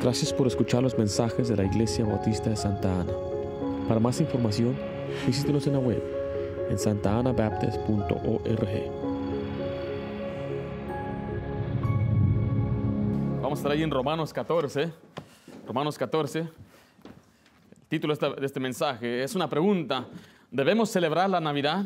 Gracias por escuchar los mensajes de la Iglesia Bautista de Santa Ana. Para más información, visítenos en la web en santaanabaptist.org. Vamos a estar ahí en Romanos 14. Romanos 14. El título de este mensaje es una pregunta. ¿Debemos celebrar la Navidad?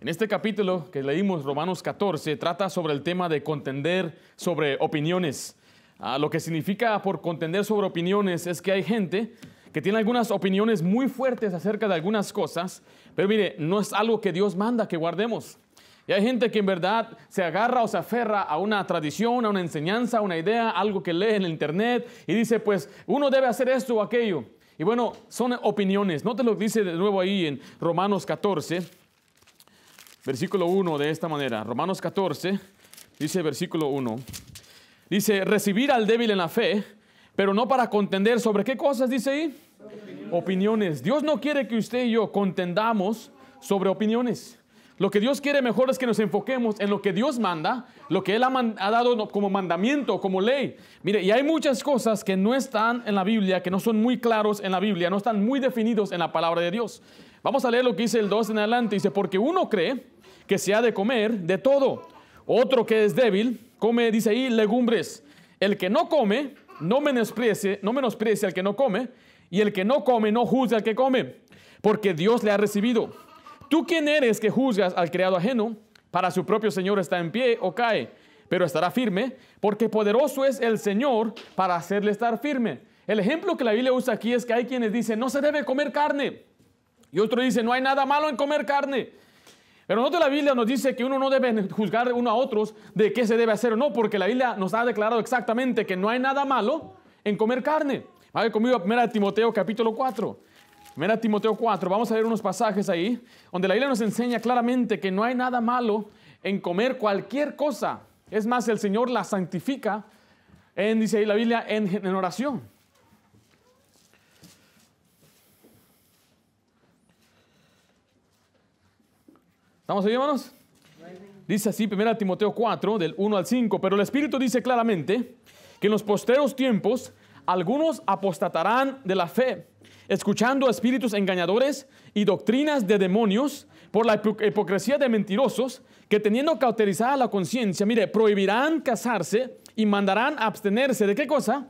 En este capítulo que leímos, Romanos 14, trata sobre el tema de contender sobre opiniones. Ah, lo que significa por contender sobre opiniones es que hay gente que tiene algunas opiniones muy fuertes acerca de algunas cosas, pero mire, no es algo que Dios manda que guardemos. Y hay gente que en verdad se agarra o se aferra a una tradición, a una enseñanza, a una idea, algo que lee en el internet y dice, pues uno debe hacer esto o aquello. Y bueno, son opiniones. Note lo que dice de nuevo ahí en Romanos 14, versículo 1 de esta manera. Romanos 14, dice versículo 1. Dice, recibir al débil en la fe, pero no para contender sobre qué cosas, dice ahí. Opiniones. Dios no quiere que usted y yo contendamos sobre opiniones. Lo que Dios quiere mejor es que nos enfoquemos en lo que Dios manda, lo que Él ha, ha dado como mandamiento, como ley. Mire, y hay muchas cosas que no están en la Biblia, que no son muy claros en la Biblia, no están muy definidos en la palabra de Dios. Vamos a leer lo que dice el 2 en adelante. Dice, porque uno cree que se ha de comer de todo. Otro que es débil, come, dice ahí, legumbres. El que no come, no menosprecie, no menosprecie al que no come, y el que no come, no juzgue al que come, porque Dios le ha recibido. ¿Tú quién eres que juzgas al criado ajeno? Para su propio Señor está en pie o cae, pero estará firme, porque poderoso es el Señor para hacerle estar firme. El ejemplo que la Biblia usa aquí es que hay quienes dicen, no se debe comer carne. Y otro dice, no hay nada malo en comer carne. Pero no la Biblia nos dice que uno no debe juzgar uno a otros de qué se debe hacer o no, porque la Biblia nos ha declarado exactamente que no hay nada malo en comer carne. Vaya conmigo a 1 Timoteo capítulo 4. 1 Timoteo 4, vamos a ver unos pasajes ahí, donde la Biblia nos enseña claramente que no hay nada malo en comer cualquier cosa. Es más, el Señor la santifica, en, dice ahí la Biblia, en, en oración. ¿Estamos ahí, hermanos? Dice así, 1 Timoteo 4, del 1 al 5, pero el Espíritu dice claramente que en los postreros tiempos algunos apostatarán de la fe, escuchando a espíritus engañadores y doctrinas de demonios por la hipo- hipocresía de mentirosos, que teniendo cauterizada la conciencia, mire, prohibirán casarse y mandarán abstenerse de qué cosa?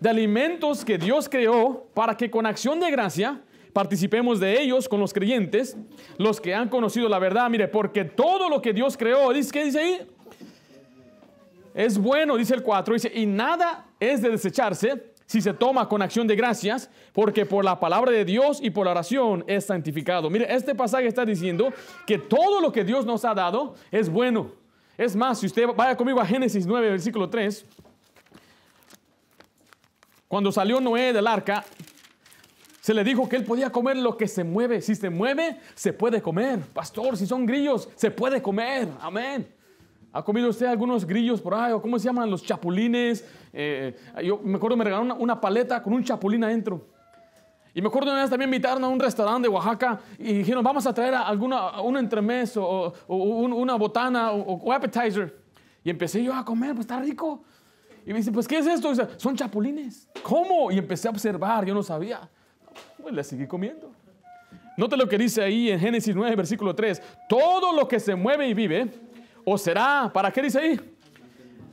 de alimentos que Dios creó para que con acción de gracia participemos de ellos con los creyentes, los que han conocido la verdad. Mire, porque todo lo que Dios creó, ¿qué dice ahí? Es bueno, dice el 4, dice, y nada es de desecharse si se toma con acción de gracias, porque por la palabra de Dios y por la oración es santificado. Mire, este pasaje está diciendo que todo lo que Dios nos ha dado es bueno. Es más, si usted vaya conmigo a Génesis 9, versículo 3, cuando salió Noé del arca, se le dijo que él podía comer lo que se mueve. Si se mueve, se puede comer. Pastor, si son grillos, se puede comer. Amén. ¿Ha comido usted algunos grillos por ahí? ¿O cómo se llaman? Los chapulines. Eh, yo me acuerdo me regalaron una, paleta con un chapulín adentro. Y me acuerdo una vez también invitaron a un restaurante de Oaxaca y dijeron, vamos a traer alguna, un entremés o, o- o un- una botana o, o appetizer. Y empecé yo a comer, pues está rico. Y me dice, pues ¿qué es esto? Son chapulines. ¿Cómo? Y empecé a observar, yo no sabía. Pues le seguí comiendo. Note lo que dice ahí en Génesis 9, versículo 3. Todo lo que se mueve y vive, o será, ¿para qué dice ahí?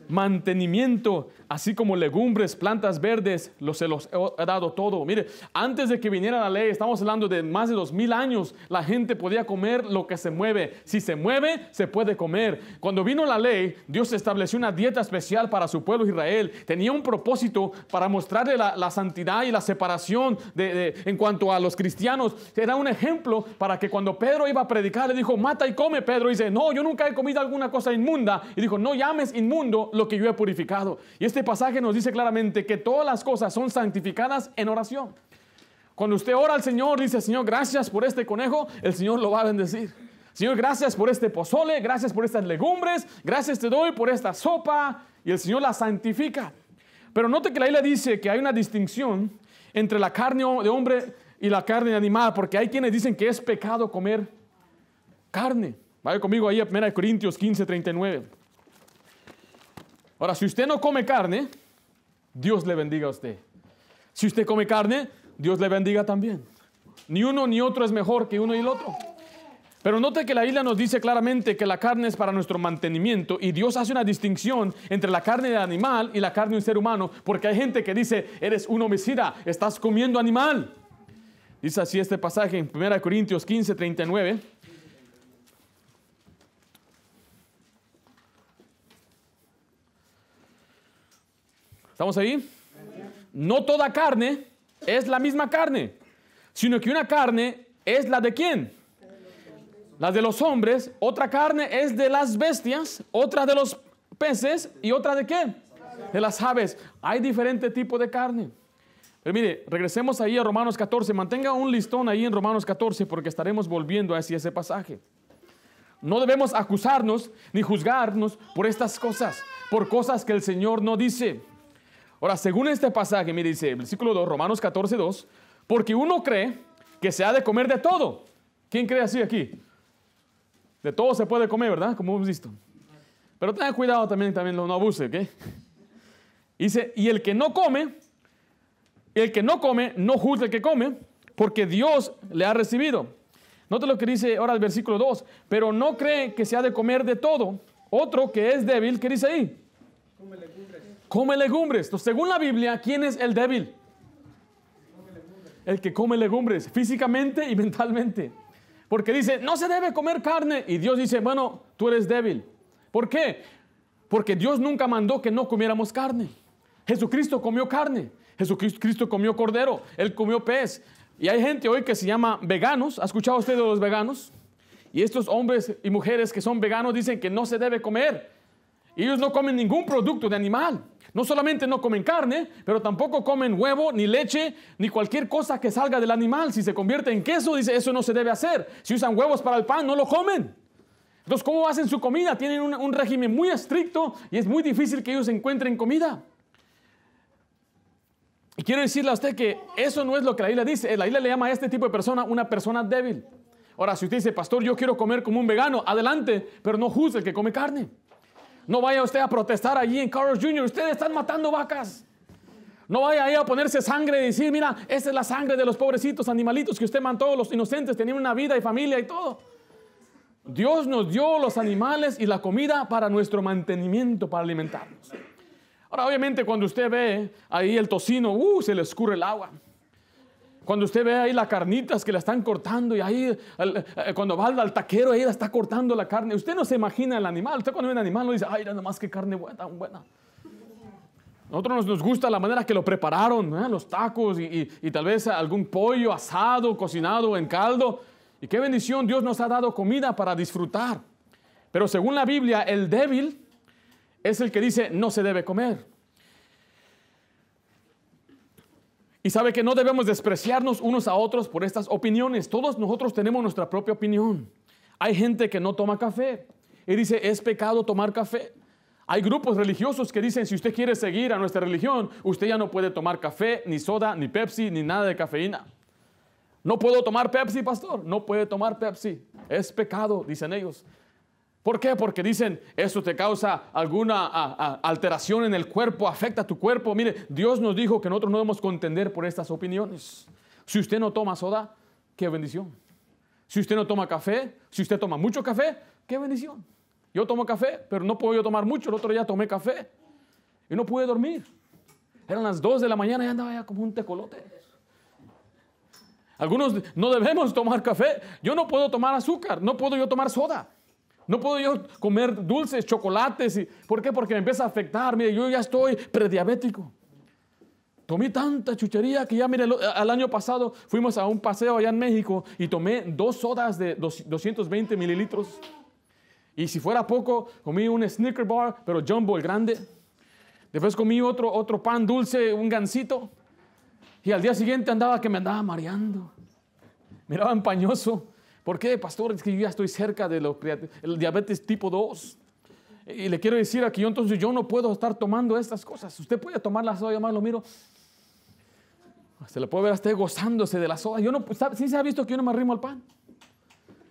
mantenimiento, así como legumbres, plantas verdes, los se los he dado todo. Mire, antes de que viniera la ley, estamos hablando de más de dos mil años, la gente podía comer lo que se mueve. Si se mueve, se puede comer. Cuando vino la ley, Dios estableció una dieta especial para su pueblo Israel. Tenía un propósito para mostrarle la, santidad y la separación de- en cuanto a los cristianos. Era un ejemplo para que cuando Pedro iba a predicar, le dijo, mata y come. Pedro dice, no, yo nunca he comido alguna cosa inmunda. Y dijo, no llames inmundo lo que yo he purificado. Y este pasaje nos dice claramente que todas las cosas son santificadas en oración. Cuando usted ora al Señor, dice, Señor, gracias por este conejo, el Señor lo va a bendecir. Señor, gracias por este pozole, gracias por estas legumbres, gracias te doy por esta sopa, y el Señor la santifica. Pero note que la Biblia dice que hay una distinción entre la carne de hombre y la carne animal, porque hay quienes dicen que es pecado comer carne. Vaya conmigo ahí a 1 Corintios 15, 39. Ahora, si usted no come carne, Dios le bendiga a usted. Si usted come carne, Dios le bendiga también. Ni uno ni otro es mejor que uno y el otro. Pero note que la Biblia nos dice claramente que la carne es para nuestro mantenimiento y Dios hace una distinción entre la carne del animal y la carne de un ser humano, porque hay gente que dice, eres un homicida, estás comiendo animal. Dice así este pasaje en 1 Corintios 15, 39. ¿Estamos ahí? No toda carne es la misma carne, sino que una carne es la de quién? La de los hombres, otra carne es de las bestias, otra de los peces y otra de qué? De las aves. Hay diferente tipo de carne. Pero mire, regresemos ahí a Romanos 14. Mantenga un listón ahí en Romanos 14 porque estaremos volviendo hacia ese pasaje. No debemos acusarnos ni juzgarnos por estas cosas, por cosas que el Señor no dice. Ahora, según este pasaje, me dice, versículo 2, Romanos 14, 2, porque uno cree que se ha de comer de todo. ¿Quién cree así aquí? De todo se puede comer, ¿verdad? Como hemos visto. Pero tenga cuidado también, también no abuse, ¿ok? Dice, y el que no come, el que no come, no juzga el que come, porque Dios le ha recibido. Note lo que dice ahora el versículo 2, pero no cree que se ha de comer de todo. Otro que es débil, ¿qué dice ahí? Come legumbres. Entonces, según la Biblia, ¿quién es el débil? El que come legumbres, físicamente y mentalmente. Porque dice, no se debe comer carne. Y Dios dice, bueno, tú eres débil. ¿Por qué? Porque Dios nunca mandó que no comiéramos carne. Jesucristo comió carne. Jesucristo comió cordero. Él comió pez. Y hay gente hoy que se llama veganos. ¿Ha escuchado usted de los veganos? Y estos hombres y mujeres que son veganos dicen que no se debe comer. Ellos no comen ningún producto de animal. No solamente no comen carne, pero tampoco comen huevo, ni leche, ni cualquier cosa que salga del animal. Si se convierte en queso, dice, eso no se debe hacer. Si usan huevos para el pan, no lo comen. Entonces, ¿cómo hacen su comida? Tienen un, un régimen muy estricto y es muy difícil que ellos encuentren comida. Y quiero decirle a usted que eso no es lo que la Biblia dice. La Biblia le llama a este tipo de persona una persona débil. Ahora, si usted dice, pastor, yo quiero comer como un vegano, adelante, pero no juzgue el que come carne. No vaya usted a protestar allí en Carlos Jr. Ustedes están matando vacas. No vaya ahí a ponerse sangre y decir, mira, esa es la sangre de los pobrecitos animalitos que usted mató, los inocentes tenían una vida y familia y todo. Dios nos dio los animales y la comida para nuestro mantenimiento, para alimentarnos. Ahora, obviamente, cuando usted ve ahí el tocino, uh, se le escurre el agua. Cuando usted ve ahí las carnitas que la están cortando y ahí eh, cuando va al taquero ahí la está cortando la carne, usted no se imagina el animal. Usted cuando ve un animal no dice, ay, nada más que carne buena, buena. Nosotros nos, gusta la manera que lo prepararon, ¿eh? los tacos y, y tal vez algún pollo asado, cocinado en caldo. Y qué bendición, Dios nos ha dado comida para disfrutar. Pero según la Biblia, el débil es el que dice no se debe comer. Y sabe que no debemos despreciarnos unos a otros por estas opiniones. Todos nosotros tenemos nuestra propia opinión. Hay gente que no toma café y dice, es pecado tomar café. Hay grupos religiosos que dicen, si usted quiere seguir a nuestra religión, usted ya no puede tomar café, ni soda, ni Pepsi, ni nada de cafeína. No puedo tomar Pepsi, pastor. No puede tomar Pepsi. Es pecado, dicen ellos. ¿Por qué? Porque dicen, eso te causa alguna alteración en el cuerpo, afecta tu cuerpo. Mire, Dios nos dijo que nosotros no debemos contender por estas opiniones. Si usted no toma soda, qué bendición. Si usted no toma café, si usted toma mucho café, qué bendición. Yo tomo café, pero no puedo yo tomar mucho. El otro día tomé café y no pude dormir. Eran las 2 de la mañana y andaba ya como un tecolote. Algunos no debemos tomar café. Yo no puedo tomar azúcar, no puedo yo tomar soda. No puedo yo comer dulces, chocolates. ¿Por qué? Porque me empieza a afectar. Mire, yo ya estoy prediabético. Tomé tanta chuchería que ya, mire, al año pasado fuimos a un paseo allá en México y tomé dos sodas de 220 mililitros. Y si fuera poco, comí un Snicker bar, pero jumbo, el grande. Después comí otro, otro pan dulce, un gansito. Y al día siguiente andaba que me andaba mareando. Miraba empañoso. ¿Por qué, pastor? Es que yo ya estoy cerca del diabetes tipo 2. Y le quiero decir aquí, yo entonces yo no puedo estar tomando estas cosas. Usted puede tomar la soda, más lo miro. Se le puede ver a usted gozándose de la soda. Yo no, ¿Sí se ha visto que yo no me arrimo al pan?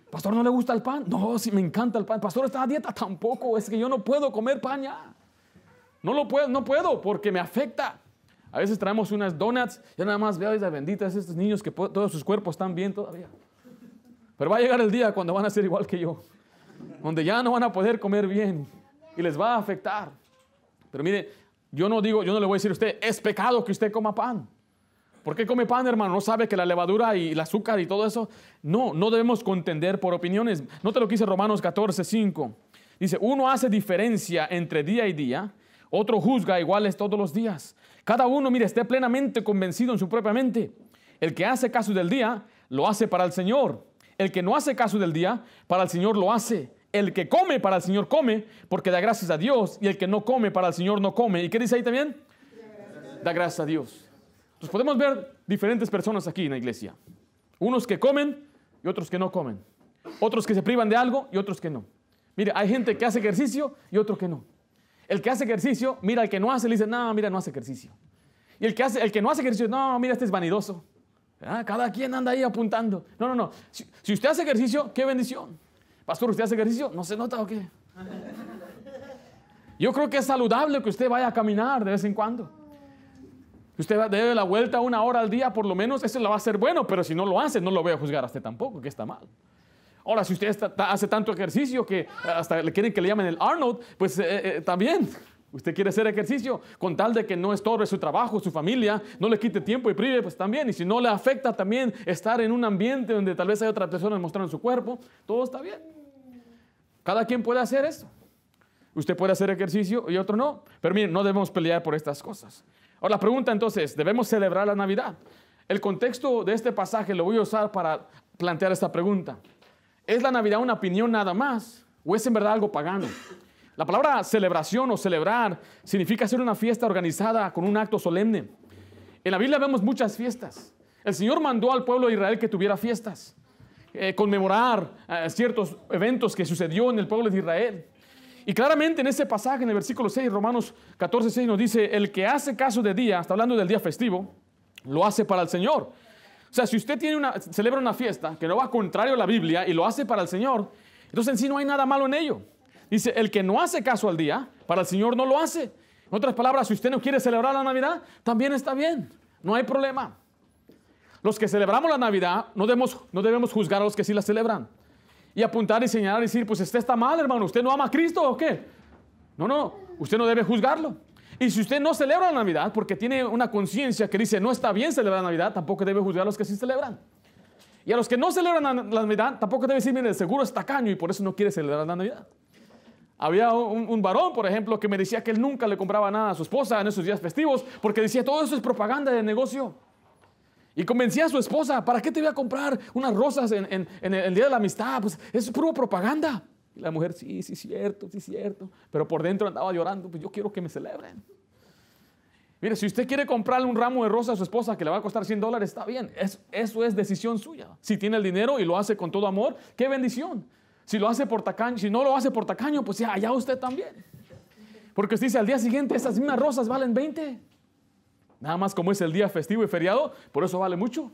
Pastor, ¿no le gusta el pan? No, sí me encanta el pan. Pastor, ¿está a dieta? Tampoco. Es que yo no puedo comer pan ya. No lo puedo, no puedo porque me afecta. A veces traemos unas donuts, ya nada más veo esas benditas, estos niños que todos sus cuerpos están bien todavía. Pero va a llegar el día cuando van a ser igual que yo, donde ya no van a poder comer bien y les va a afectar. Pero mire, yo no digo, yo no le voy a decir a usted, es pecado que usted coma pan. ¿Por qué come pan, hermano? ¿No sabe que la levadura y el azúcar y todo eso? No, no debemos contender por opiniones. Note lo que dice Romanos 14, 5. Dice, uno hace diferencia entre día y día, otro juzga iguales todos los días. Cada uno, mire, esté plenamente convencido en su propia mente. El que hace caso del día, lo hace para el Señor. El que no hace caso del día, para el Señor lo hace. El que come para el Señor come, porque da gracias a Dios. Y el que no come para el Señor no come. ¿Y qué dice ahí también? Da gracias a Dios. Entonces podemos ver diferentes personas aquí en la iglesia. Unos que comen y otros que no comen. Otros que se privan de algo y otros que no. Mire, hay gente que hace ejercicio y otro que no. El que hace ejercicio, mira al que no hace, le dice, no, mira, no hace ejercicio. Y el que, hace, el que no hace ejercicio, no, mira, este es vanidoso. Ah, cada quien anda ahí apuntando. No, no, no. Si, usted hace ejercicio, qué bendición. Pastor, ¿usted hace ejercicio? ¿No se nota o qué? Yo creo que es saludable que usted vaya a caminar de vez en cuando. Usted debe la vuelta una hora al día por lo menos, eso le va a ser bueno, pero si no lo hace, no lo voy a juzgar a usted tampoco, que está mal. Ahora, si usted hace tanto ejercicio que hasta le quieren que le llamen el Arnold, pues eh, eh, también. Usted quiere hacer ejercicio con tal de que no estorbe su trabajo, su familia, no le quite tiempo y prive, pues también. Y si no le afecta también estar en un ambiente donde tal vez hay otras personas mostrando su cuerpo, todo está bien. Cada quien puede hacer eso. Usted puede hacer ejercicio y otro no. Pero miren, no debemos pelear por estas cosas. Ahora la pregunta entonces, ¿debemos celebrar la Navidad? El contexto de este pasaje lo voy a usar para plantear esta pregunta. ¿Es la Navidad una opinión nada más o es en verdad algo pagano? La palabra celebración o celebrar significa hacer una fiesta organizada con un acto solemne. En la Biblia vemos muchas fiestas. El Señor mandó al pueblo de Israel que tuviera fiestas, eh, conmemorar eh, ciertos eventos que sucedió en el pueblo de Israel. Y claramente en ese pasaje, en el versículo 6, Romanos 14, 6, nos dice, el que hace caso de día, está hablando del día festivo, lo hace para el Señor. O sea, si usted tiene una, celebra una fiesta que no va contrario a la Biblia y lo hace para el Señor, entonces en sí no hay nada malo en ello. Dice, el que no hace caso al día, para el Señor no lo hace. En otras palabras, si usted no quiere celebrar la Navidad, también está bien, no hay problema. Los que celebramos la Navidad no debemos, no debemos juzgar a los que sí la celebran y apuntar y señalar y decir, pues usted está mal, hermano, usted no ama a Cristo o qué. No, no, usted no debe juzgarlo. Y si usted no celebra la Navidad porque tiene una conciencia que dice no está bien celebrar la Navidad, tampoco debe juzgar a los que sí celebran. Y a los que no celebran la Navidad, tampoco debe decir, mire, seguro es tacaño y por eso no quiere celebrar la Navidad. Había un, un, varón, por ejemplo, que me decía que él nunca le compraba nada a su esposa en esos días festivos porque decía, todo eso es propaganda de negocio. Y convencía a su esposa, ¿para qué te voy a comprar unas rosas en, el Día de la Amistad? Pues es puro propaganda. Y la mujer, sí, sí, cierto, sí, cierto. Pero por dentro andaba llorando, pues yo quiero que me celebren. Mire, si usted quiere comprarle un ramo de rosas a su esposa que le va a costar 100 dólares, está bien. eso es decisión suya. Si tiene el dinero y lo hace con todo amor, qué bendición. Si lo hace por tacaño, si no lo hace por tacaño, pues ya, allá usted también. Porque usted dice, al día siguiente esas mismas rosas valen 20. Nada más como es el día festivo y feriado, por eso vale mucho.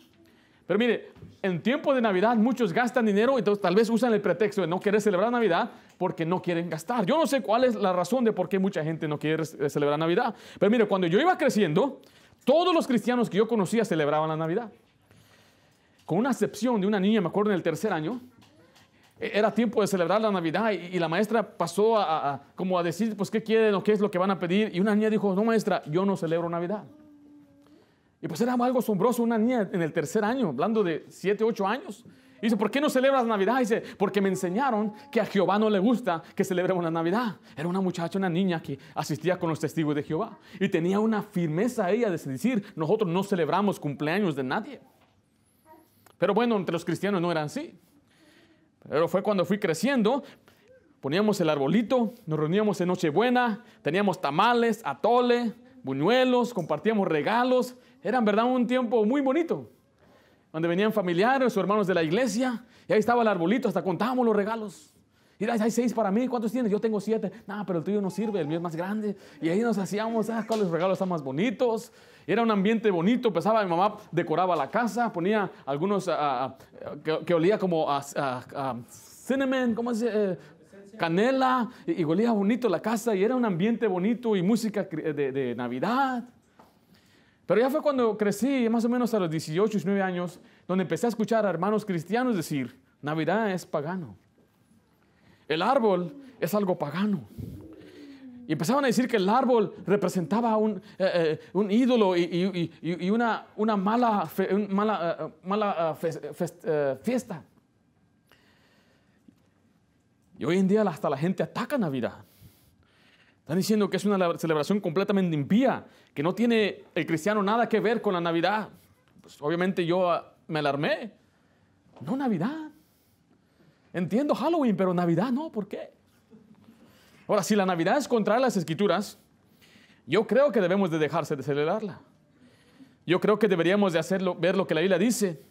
Pero mire, en tiempo de Navidad muchos gastan dinero y tal vez usan el pretexto de no querer celebrar Navidad porque no quieren gastar. Yo no sé cuál es la razón de por qué mucha gente no quiere celebrar Navidad. Pero mire, cuando yo iba creciendo, todos los cristianos que yo conocía celebraban la Navidad. Con una excepción de una niña, me acuerdo en el tercer año, era tiempo de celebrar la Navidad y, la maestra pasó a, como a decir, pues, ¿qué quieren o qué es lo que van a pedir? Y una niña dijo, no, maestra, yo no celebro Navidad. Y pues era algo asombroso, una niña en el tercer año, hablando de 7, 8 años. Y dice, ¿por qué no celebras Navidad? Y dice, porque me enseñaron que a Jehová no le gusta que celebremos la Navidad. Era una muchacha, una niña que asistía con los testigos de Jehová. Y tenía una firmeza ella de decir, nosotros no celebramos cumpleaños de nadie. Pero bueno, entre los cristianos no eran así. Pero fue cuando fui creciendo, poníamos el arbolito, nos reuníamos en Nochebuena, teníamos tamales, atole, buñuelos, compartíamos regalos era en verdad un tiempo muy bonito, donde venían familiares o hermanos de la iglesia, y ahí estaba el arbolito, hasta contábamos los regalos. Mira, hay seis para mí, ¿cuántos tienes? Yo tengo siete. No, pero el tuyo no sirve, el mío es más grande. Y ahí nos hacíamos, ah, cuáles regalos están más bonitos. Era un ambiente bonito, empezaba, mi mamá decoraba la casa, ponía algunos ah, ah, que, olía como a, cinnamon, ¿cómo se eh, canela, y, y, olía bonito la casa, y era un ambiente bonito y música de, de Navidad. Pero ya fue cuando crecí, más o menos a los 18, 19 años, donde empecé a escuchar a hermanos cristianos decir, Navidad es pagano. El árbol es algo pagano. Y empezaban a decir que el árbol representaba un, eh, eh, ídolo y, una, mala, mala, eh, fiesta. Y hoy en día hasta la gente ataca Navidad. Están diciendo que es una celebración completamente impía, que no tiene el cristiano nada que ver con la Navidad. Pues obviamente yo ah, me alarmé. No Navidad. Entiendo Halloween, pero Navidad no, ¿por qué? Ahora, si la Navidad es contraria a las escrituras, yo creo que debemos de dejarse de celebrarla. Yo creo que deberíamos de hacerlo, ver lo que la Biblia dice,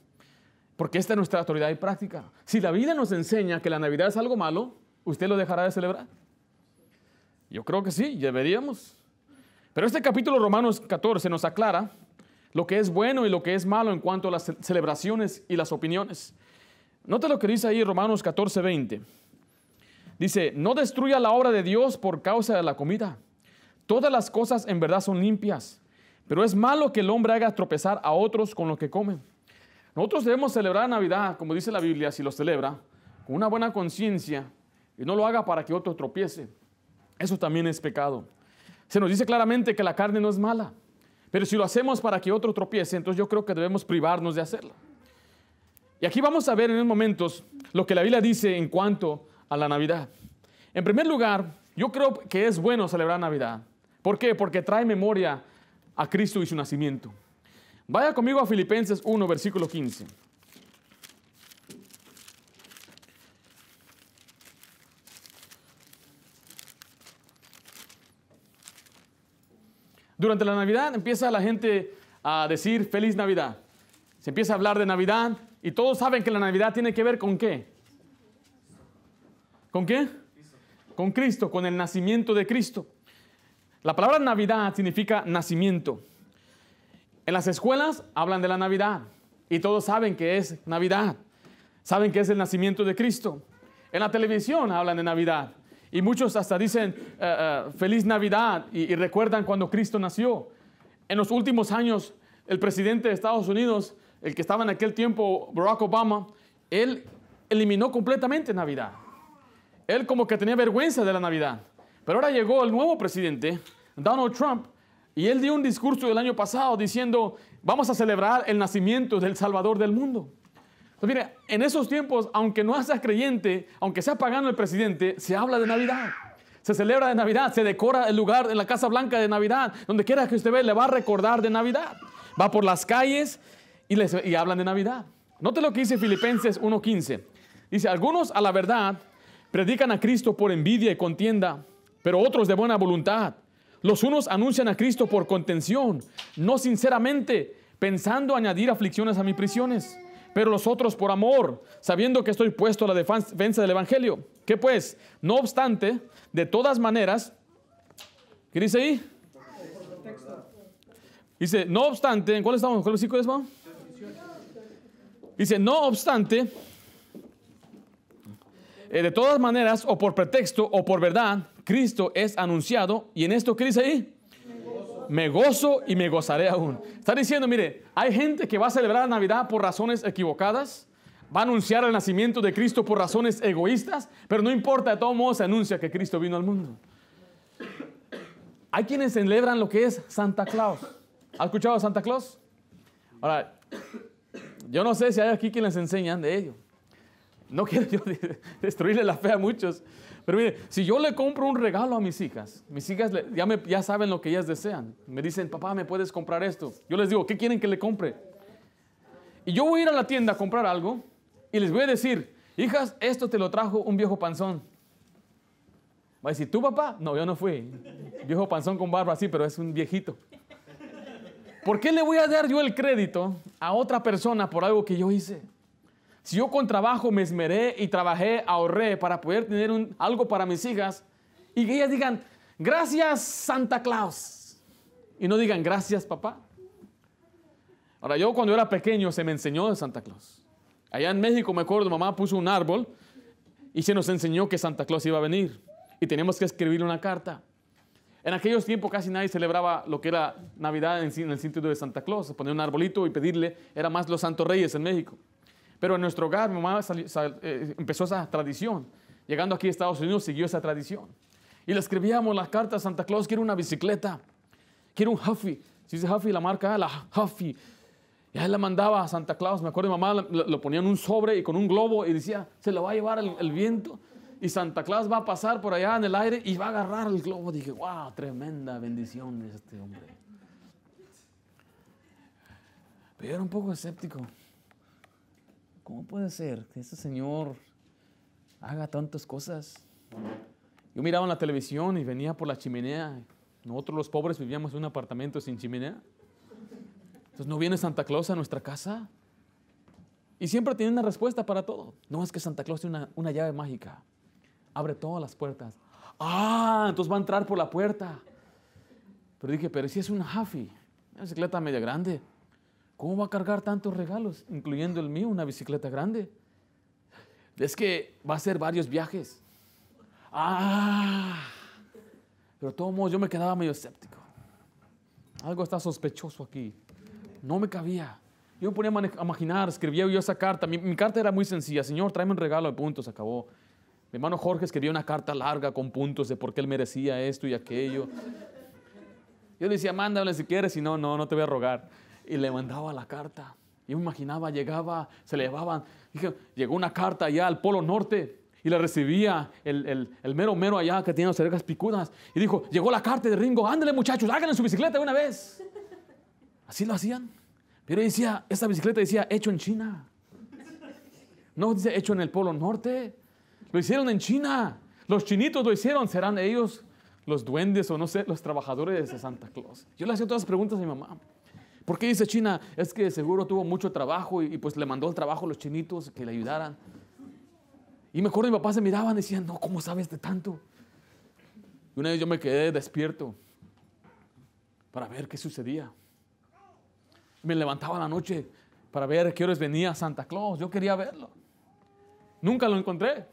porque esta es nuestra autoridad y práctica. Si la Biblia nos enseña que la Navidad es algo malo, ¿usted lo dejará de celebrar? Yo creo que sí, deberíamos. Pero este capítulo Romanos 14 nos aclara lo que es bueno y lo que es malo en cuanto a las celebraciones y las opiniones. Nota lo que dice ahí Romanos 14, 20. Dice, no destruya la obra de Dios por causa de la comida. Todas las cosas en verdad son limpias, pero es malo que el hombre haga tropezar a otros con lo que comen. Nosotros debemos celebrar Navidad, como dice la Biblia, si lo celebra, con una buena conciencia y no lo haga para que otro tropiece. Eso también es pecado. Se nos dice claramente que la carne no es mala, pero si lo hacemos para que otro tropiece, entonces yo creo que debemos privarnos de hacerla. Y aquí vamos a ver en unos momentos lo que la Biblia dice en cuanto a la Navidad. En primer lugar, yo creo que es bueno celebrar Navidad. ¿Por qué? Porque trae memoria a Cristo y su nacimiento. Vaya conmigo a Filipenses 1, versículo 15. Durante la Navidad empieza la gente a decir feliz Navidad. Se empieza a hablar de Navidad y todos saben que la Navidad tiene que ver con qué. ¿Con qué? Con Cristo, con el nacimiento de Cristo. La palabra Navidad significa nacimiento. En las escuelas hablan de la Navidad y todos saben que es Navidad. Saben que es el nacimiento de Cristo. En la televisión hablan de Navidad y muchos hasta dicen eh, eh, feliz Navidad y, recuerdan cuando Cristo nació. En los últimos años, el presidente de Estados Unidos, el que estaba en aquel tiempo, Barack Obama, él eliminó completamente Navidad. Él como que tenía vergüenza de la Navidad. Pero ahora llegó el nuevo presidente, Donald Trump, y él dio un discurso el año pasado diciendo, vamos a celebrar el nacimiento del Salvador del mundo. Pues mire, en esos tiempos, aunque no seas creyente, aunque sea pagano el presidente, se habla de Navidad. Se celebra de Navidad, se decora el lugar en la Casa Blanca de Navidad. Donde quiera que usted ve, le va a recordar de Navidad. Va por las calles y, les, y hablan de Navidad. Note lo que dice Filipenses 1.15. Dice, algunos a la verdad predican a Cristo por envidia y contienda, pero otros de buena voluntad. Los unos anuncian a Cristo por contención, no sinceramente, pensando añadir aflicciones a mis prisiones pero los otros por amor, sabiendo que estoy puesto a la defensa del Evangelio. ¿Qué pues? No obstante, de todas maneras, ¿qué dice ahí? Dice, no obstante, ¿en cuál estamos? ¿Cuál versículo es, Dice, no obstante, eh, de todas maneras, o por pretexto o por verdad, Cristo es anunciado. ¿Y en esto qué dice ahí? me gozo y me gozaré aún. Está diciendo, mire, hay gente que va a celebrar Navidad por razones equivocadas, va a anunciar el nacimiento de Cristo por razones egoístas, pero no importa, de todos modos se anuncia que Cristo vino al mundo. Hay quienes celebran lo que es Santa Claus. ¿Ha escuchado Santa Claus? Ahora, yo no sé si hay aquí quienes enseñan de ello. No quiero yo destruirle la fe a muchos, pero mire, si yo le compro un regalo a mis hijas, mis hijas ya, ya saben lo que ellas desean. Me dicen, papá, ¿me puedes comprar esto? Yo les digo, ¿qué quieren que le compre? Y yo voy a ir a la tienda a comprar algo y les voy a decir, hijas, esto te lo trajo un viejo panzón. Va a decir, ¿tú papá? No, yo no fui. Viejo panzón con barba, sí, pero es un viejito. ¿Por qué le voy a dar yo el crédito a otra persona por algo que yo hice? Si yo con trabajo me esmeré y trabajé, ahorré para poder tener algo para mis hijas y que ellas digan, gracias Santa Claus. Y no digan, gracias papá. Ahora, yo cuando era pequeño se me enseñó de Santa Claus. Allá en México, me acuerdo, mamá puso un árbol y se nos enseñó que Santa Claus iba a venir. Y teníamos que escribir una carta. En aquellos tiempos casi nadie celebraba lo que era Navidad en, el sentido de Santa Claus. Poner un arbolito y pedirle, era más los Santos Reyes en México. Pero en nuestro hogar mi mamá eh, empezó esa tradición. Llegando aquí a Estados Unidos siguió esa tradición. Y le escribíamos las cartas a Santa Claus, quiero una bicicleta, quiero un Huffy. Si dice Huffy, la marca, la Huffy. Y él la mandaba a Santa Claus. Me acuerdo, mi mamá lo, ponía en un sobre y con un globo y decía, se lo va a llevar el viento y Santa Claus va a pasar por allá en el aire y va a agarrar el globo. Dije, wow, tremenda bendición de este hombre. Pero yo era un poco escéptico. ¿Cómo puede ser que ese señor haga tantas cosas? Yo miraba en la televisión y venía por la chimenea. Nosotros los pobres vivíamos en un apartamento sin chimenea. Entonces, ¿no viene Santa Claus a nuestra casa? Y siempre tiene una respuesta para todo. No es que Santa Claus tiene una, una llave mágica abre todas las puertas. Ah, entonces va a entrar por la puerta. Pero dije, pero si es una Huffy, una bicicleta media grande, ¿cómo va a cargar tantos regalos, incluyendo el mío, una bicicleta grande? Es que va a hacer varios viajes. Ah, pero de todos modos yo me quedaba medio escéptico. Algo está sospechoso aquí. No me cabía. Yo me ponía a imaginar, escribía yo esa carta. Mi, mi carta era muy sencilla. Señor, tráeme un regalo de puntos, acabó. Mi hermano Jorge escribió una carta larga con puntos de por qué él merecía esto y aquello. Yo le decía, mándale si quieres, si no, no, no te voy a rogar. Y le mandaba la carta. Yo me imaginaba, llegaba, se le llevaban. Dije, llegó una carta allá al Polo Norte y la recibía el, el, mero mero allá que tiene las orejas picudas. Y dijo, llegó la carta de Ringo, ándale muchachos, háganle su bicicleta una vez. Así lo hacían. Pero decía, esta bicicleta decía, hecho en China. No dice hecho en el Polo Norte. Lo hicieron en China. Los chinitos lo hicieron. ¿Serán ellos los duendes o no sé, los trabajadores de Santa Claus? Yo le hacía todas las preguntas a mi mamá. ¿Por qué dice China? Es que seguro tuvo mucho trabajo y, pues le mandó el trabajo a los chinitos que le ayudaran. Y me acuerdo mi papá se miraban y decían, no, ¿cómo sabes de tanto? Y una vez yo me quedé despierto para ver qué sucedía. Me levantaba la noche para ver qué horas venía Santa Claus. Yo quería verlo. Nunca lo encontré.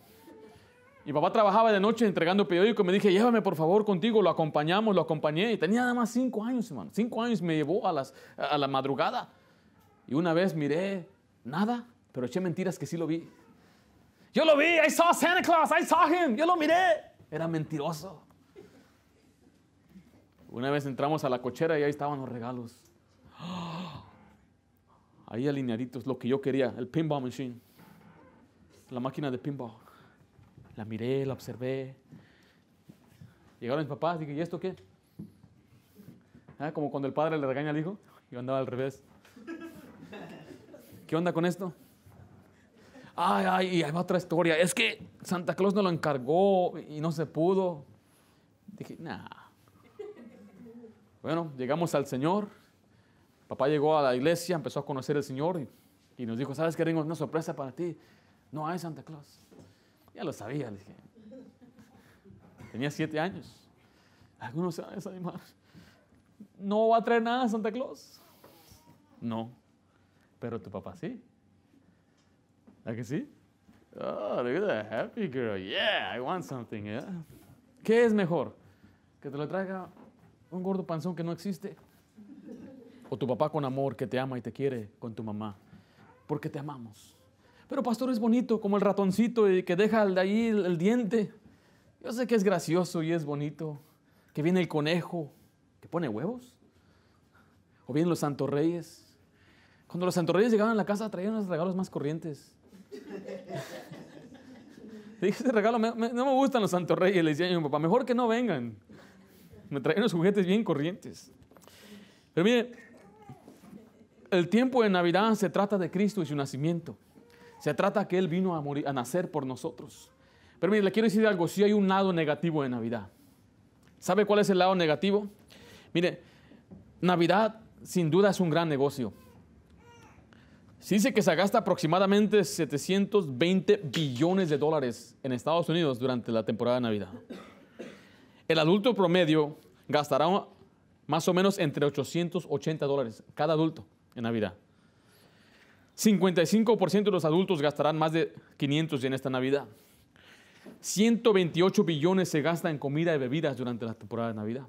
Mi papá trabajaba de noche entregando periódico. Me dije, llévame por favor contigo. Lo acompañamos, lo acompañé. Y tenía nada más cinco años, hermano. Cinco años me llevó a, a la madrugada. Y una vez miré nada, pero eché mentiras que sí lo vi. Yo lo vi. I saw Santa Claus. I saw him. Yo lo miré. Era mentiroso. Una vez entramos a la cochera y ahí estaban los regalos. Ahí alineaditos, lo que yo quería, el pinball machine, la máquina de pinball. La miré, la observé. Llegaron mis papás, dije, ¿y esto qué? Ah, como cuando el padre le regaña al hijo, yo andaba al revés. ¿Qué onda con esto? Ay, ay, y hay otra historia. Es que Santa Claus no lo encargó y no se pudo. Dije, nah. Bueno, llegamos al Señor. Papá llegó a la iglesia, empezó a conocer al Señor y, nos dijo, ¿sabes qué? Tengo una sorpresa para ti. No hay Santa Claus. Ya lo sabía, le dije. Tenía siete años. Algunos se van a desanimar. No va a traer nada Santa Claus. No. Pero tu papá sí. ¿A que sí? Oh, look at that happy girl. Yeah, I want something. Yeah. ¿Qué es mejor? ¿Que te lo traiga un gordo panzón que no existe? ¿O tu papá con amor que te ama y te quiere con tu mamá? Porque te amamos. Pero pastor es bonito, como el ratoncito y que deja de ahí el, diente. Yo sé que es gracioso y es bonito. Que viene el conejo, que pone huevos. O vienen los santos reyes. Cuando los santos reyes llegaban a la casa traían los regalos más corrientes. dije, ese regalo, no me gustan los santos reyes. Le decía a mi papá, mejor que no vengan. Me traían los juguetes bien corrientes. Pero mire, el tiempo de Navidad se trata de Cristo y su nacimiento. Se trata que Él vino a, morir, a nacer por nosotros. Pero mire, le quiero decir algo, si hay un lado negativo de Navidad. ¿Sabe cuál es el lado negativo? Mire, Navidad sin duda es un gran negocio. Se dice que se gasta aproximadamente 720 billones de dólares en Estados Unidos durante la temporada de Navidad. El adulto promedio gastará más o menos entre 880 dólares cada adulto en Navidad. 55% de los adultos gastarán más de 500 en esta Navidad. 128 billones se gasta en comida y bebidas durante la temporada de Navidad.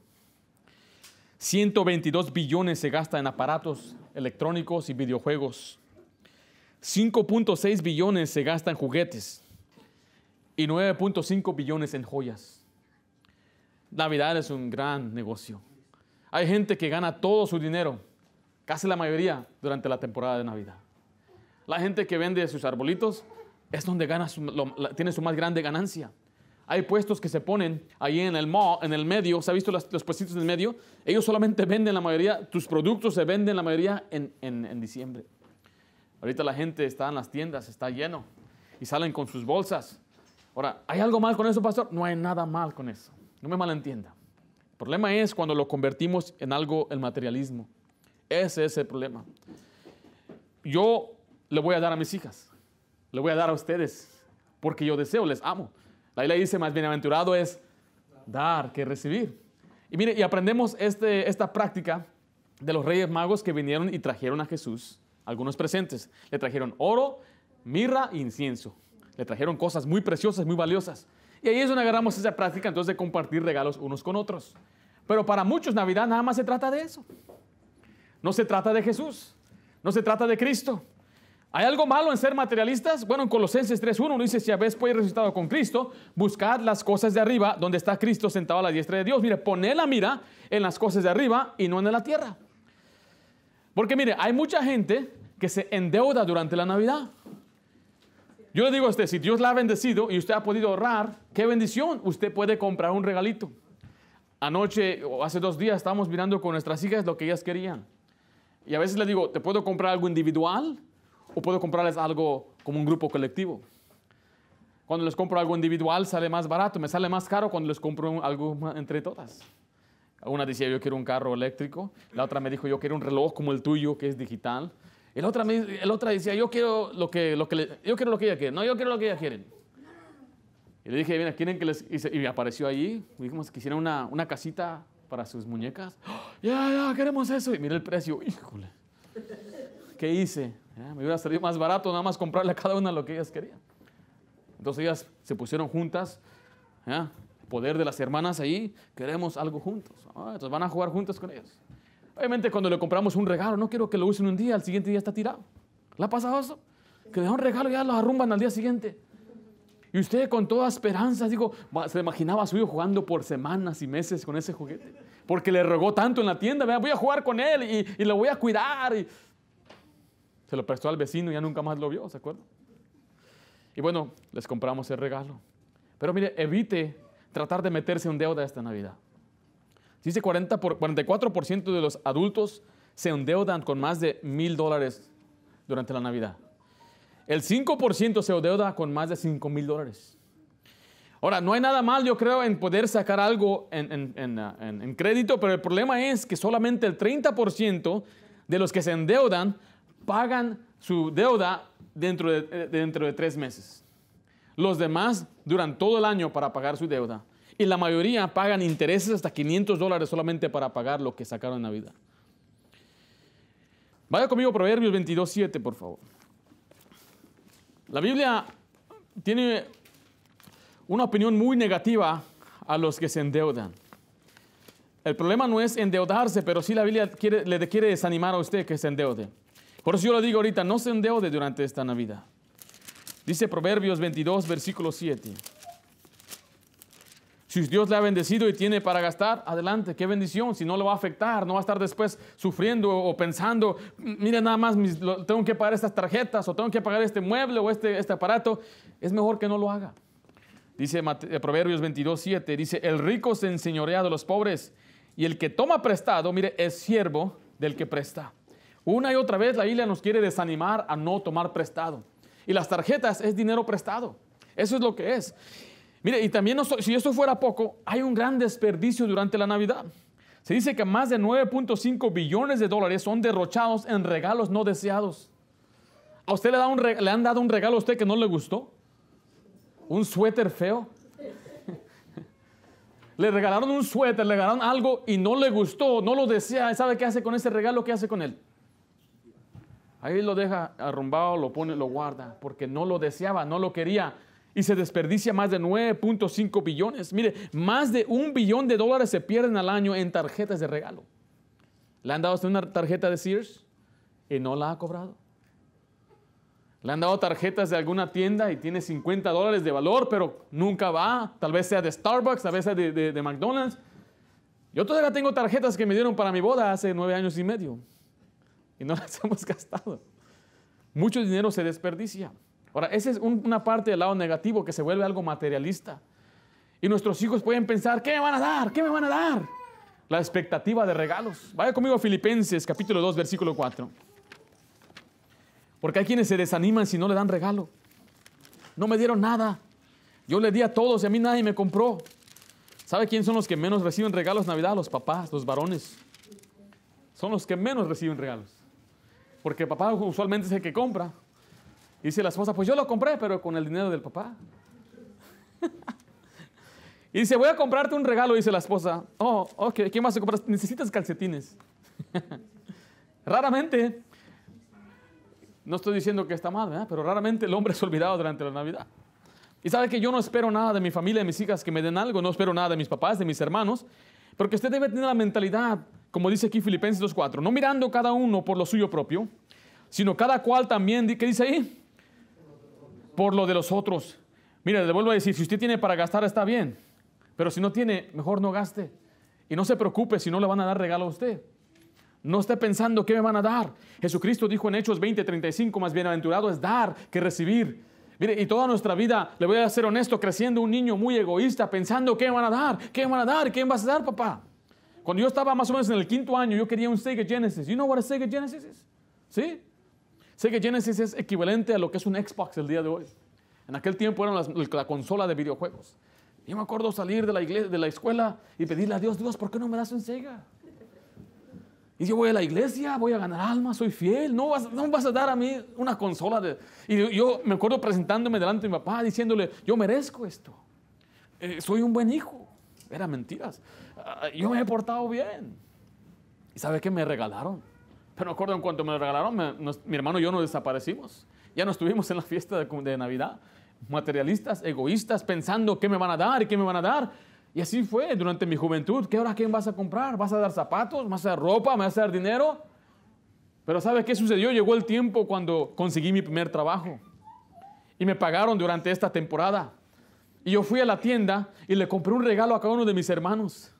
122 billones se gasta en aparatos electrónicos y videojuegos. 5.6 billones se gasta en juguetes y 9.5 billones en joyas. Navidad es un gran negocio. Hay gente que gana todo su dinero, casi la mayoría, durante la temporada de Navidad. La gente que vende sus arbolitos es donde gana tiene su más grande ganancia. Hay puestos que se ponen ahí en el mall, en el medio. ¿Se ha visto los, puestitos en el medio? Ellos solamente venden la mayoría, tus productos se venden la mayoría en, en diciembre. Ahorita la gente está en las tiendas, está lleno y salen con sus bolsas. Ahora, ¿hay algo mal con eso, pastor? No hay nada mal con eso. No me malentienda. El problema es cuando lo convertimos en algo, el materialismo. Ese es el problema. Yo le voy a dar a mis hijas, le voy a dar a ustedes, porque yo deseo, les amo. La Biblia dice, más bienaventurado es dar que recibir. Y mire, y aprendemos este, esta práctica de los reyes magos que vinieron y trajeron a Jesús algunos presentes. Le trajeron oro, mirra e incienso. Le trajeron cosas muy preciosas, muy valiosas. Y ahí es donde agarramos esa práctica entonces de compartir regalos unos con otros. Pero para muchos Navidad nada más se trata de eso. No se trata de Jesús. No se trata de Cristo. ¿Hay algo malo en ser materialistas? Bueno, en Colosenses 3.1 dice, si habéis pues resucitado con Cristo, buscad las cosas de arriba, donde está Cristo sentado a la diestra de Dios. Mire, poned la mira en las cosas de arriba y no en la tierra. Porque mire, hay mucha gente que se endeuda durante la Navidad. Yo le digo a usted, si Dios la ha bendecido y usted ha podido ahorrar, qué bendición, usted puede comprar un regalito. Anoche o hace dos días estábamos mirando con nuestras hijas lo que ellas querían. Y a veces le digo, ¿te puedo comprar algo individual? O puedo comprarles algo como un grupo colectivo. Cuando les compro algo individual sale más barato, me sale más caro cuando les compro algo entre todas. Una decía yo quiero un carro eléctrico, la otra me dijo yo quiero un reloj como el tuyo que es digital. La otra, el otra decía yo quiero lo que, lo que yo quiero lo que ella quiere, no yo quiero lo que ella quiere. Y le dije, mira, ¿quieren que les...? Y, me apareció allí, dijimos que hicieran una, una casita para sus muñecas. Ya, ya, queremos eso. Y mira el precio, híjole. ¿Qué hice? Me hubiera salido más barato nada más comprarle a cada una lo que ellas querían. Entonces ellas se pusieron juntas, poder de las hermanas ahí, queremos algo juntos. Ah, entonces van a jugar juntos con ellos. Obviamente cuando le compramos un regalo, no quiero que lo usen un día, al siguiente día está tirado. ¿Le ha pasado eso? Que dejan un regalo y ya lo arrumban al día siguiente. Y usted con toda esperanza, digo, se imaginaba a su hijo jugando por semanas y meses con ese juguete. Porque le rogó tanto en la tienda, voy a jugar con él y, lo voy a cuidar. Se lo prestó al vecino y ya nunca más lo vio, ¿se acuerdan? Y bueno, les compramos el regalo. Pero mire, evite tratar de meterse en deuda esta Navidad. Dice 40 por, 44% de los adultos se endeudan con más de mil dólares durante la Navidad. El 5% se endeuda con más de 5 mil dólares. Ahora, no hay nada mal, yo creo, en poder sacar algo en, en, crédito, pero el problema es que solamente el 30% de los que se endeudan pagan su deuda dentro de, eh, dentro de tres meses. Los demás duran todo el año para pagar su deuda. Y la mayoría pagan intereses hasta 500 dólares solamente para pagar lo que sacaron en Navidad. Vaya conmigo Proverbios 22, 7, por favor. La Biblia tiene una opinión muy negativa a los que se endeudan. El problema no es endeudarse, pero sí la Biblia le quiere desanimar a usted que se endeude. Por eso yo le digo ahorita, no se endeude durante esta Navidad. Dice Proverbios 22, versículo 7. Si Dios le ha bendecido y tiene para gastar, adelante, qué bendición. Si no lo va a afectar, no va a estar después sufriendo o pensando, mira nada más, tengo que pagar estas tarjetas o tengo que pagar este mueble o este, este aparato. Es mejor que no lo haga. Dice eh, Proverbios 22, 7, dice, el rico se enseñorea de los pobres y el que toma prestado, mire, es siervo del que presta. Una y otra vez la Biblia nos quiere desanimar a no tomar prestado. Y las tarjetas es dinero prestado. Eso es lo que es. Mire, y también si esto fuera poco, hay un gran desperdicio durante la Navidad. Se dice que más de 9.5 billones de dólares son derrochados en regalos no deseados. ¿A usted le, le han dado un regalo a usted que no le gustó? ¿Un suéter feo? le regalaron un suéter, le regalaron algo y no le gustó, no lo desea. ¿Sabe qué hace con ese regalo? ¿Qué hace con él? Ahí lo deja arrumbado, lo pone, lo guarda, porque no lo deseaba, no lo quería. Y se desperdicia más de 9.5 billones. Mire, más de un billón de dólares se pierden al año en tarjetas de regalo. ¿Le han dado usted una tarjeta de Sears y no la ha cobrado? Le han dado tarjetas de alguna tienda y tiene 50 dólares de valor, pero nunca va. Tal vez sea de Starbucks, tal vez sea de McDonald's. Yo todavía tengo tarjetas que me dieron para mi boda hace nueve años y medio y no las hemos gastado. Mucho dinero se desperdicia. Ahora, esa es una parte del lado negativo que se vuelve algo materialista. Y nuestros hijos pueden pensar, ¿qué me van a dar? ¿Qué me van a dar? La expectativa de regalos. Vaya conmigo a Filipenses capítulo 2, versículo 4. Porque hay quienes se desaniman si no le dan regalo. No me dieron nada. Yo le di a todos y a mí nadie me compró. ¿Sabe quién son los que menos reciben regalos Navidad? Los papás, los varones. Son los que menos reciben regalos. Porque papá usualmente es el que compra. Y dice la esposa, pues yo lo compré, pero con el dinero del papá. y dice, voy a comprarte un regalo, dice la esposa. Oh, ok, ¿qué más se comprar? Necesitas calcetines. raramente, no estoy diciendo que está mal, pero raramente el hombre es olvidado durante la Navidad. Y sabe que yo no espero nada de mi familia, de mis hijas que me den algo, no espero nada de mis papás, de mis hermanos, porque usted debe tener la mentalidad, como dice aquí Filipenses 2.4, no mirando cada uno por lo suyo propio, sino cada cual también, ¿qué dice ahí? Por lo de los otros. Mira, le vuelvo a decir, si usted tiene para gastar está bien, pero si no tiene, mejor no gaste. Y no se preocupe si no le van a dar regalo a usted. No esté pensando qué me van a dar. Jesucristo dijo en Hechos 20:35, más bienaventurado es dar que recibir. Mire, y toda nuestra vida, le voy a ser honesto, creciendo un niño muy egoísta, pensando qué van a dar, qué van a dar, qué vas a dar, papá. Cuando yo estaba más o menos en el quinto año, yo quería un Sega Genesis. You know what a Sega Genesis is? ¿Sí? Sega Genesis es equivalente a lo que es un Xbox el día de hoy. En aquel tiempo era la, consola de videojuegos. Yo me acuerdo salir de la, iglesia, de la escuela y pedirle a Dios, Dios, ¿por qué no me das un Sega? Y yo voy a la iglesia, voy a ganar alma, soy fiel. No vas, no vas a dar a mí una consola. De... Y yo me acuerdo presentándome delante de mi papá, diciéndole, yo merezco esto. Eh, soy un buen hijo. Era mentiras. Uh, yo me he portado bien. ¿Y sabe qué me regalaron? Pero me acuerdo en cuanto me lo regalaron, me, nos, mi hermano y yo nos desaparecimos. Ya no estuvimos en la fiesta de, de Navidad. Materialistas, egoístas, pensando qué me van a dar y qué me van a dar. Y así fue durante mi juventud. ¿Qué hora quién vas a comprar? ¿Vas a dar zapatos? ¿Vas a dar ropa? ¿Me vas a dar dinero? Pero ¿sabe qué sucedió? Llegó el tiempo cuando conseguí mi primer trabajo. Y me pagaron durante esta temporada. Y yo fui a la tienda y le compré un regalo a cada uno de mis hermanos.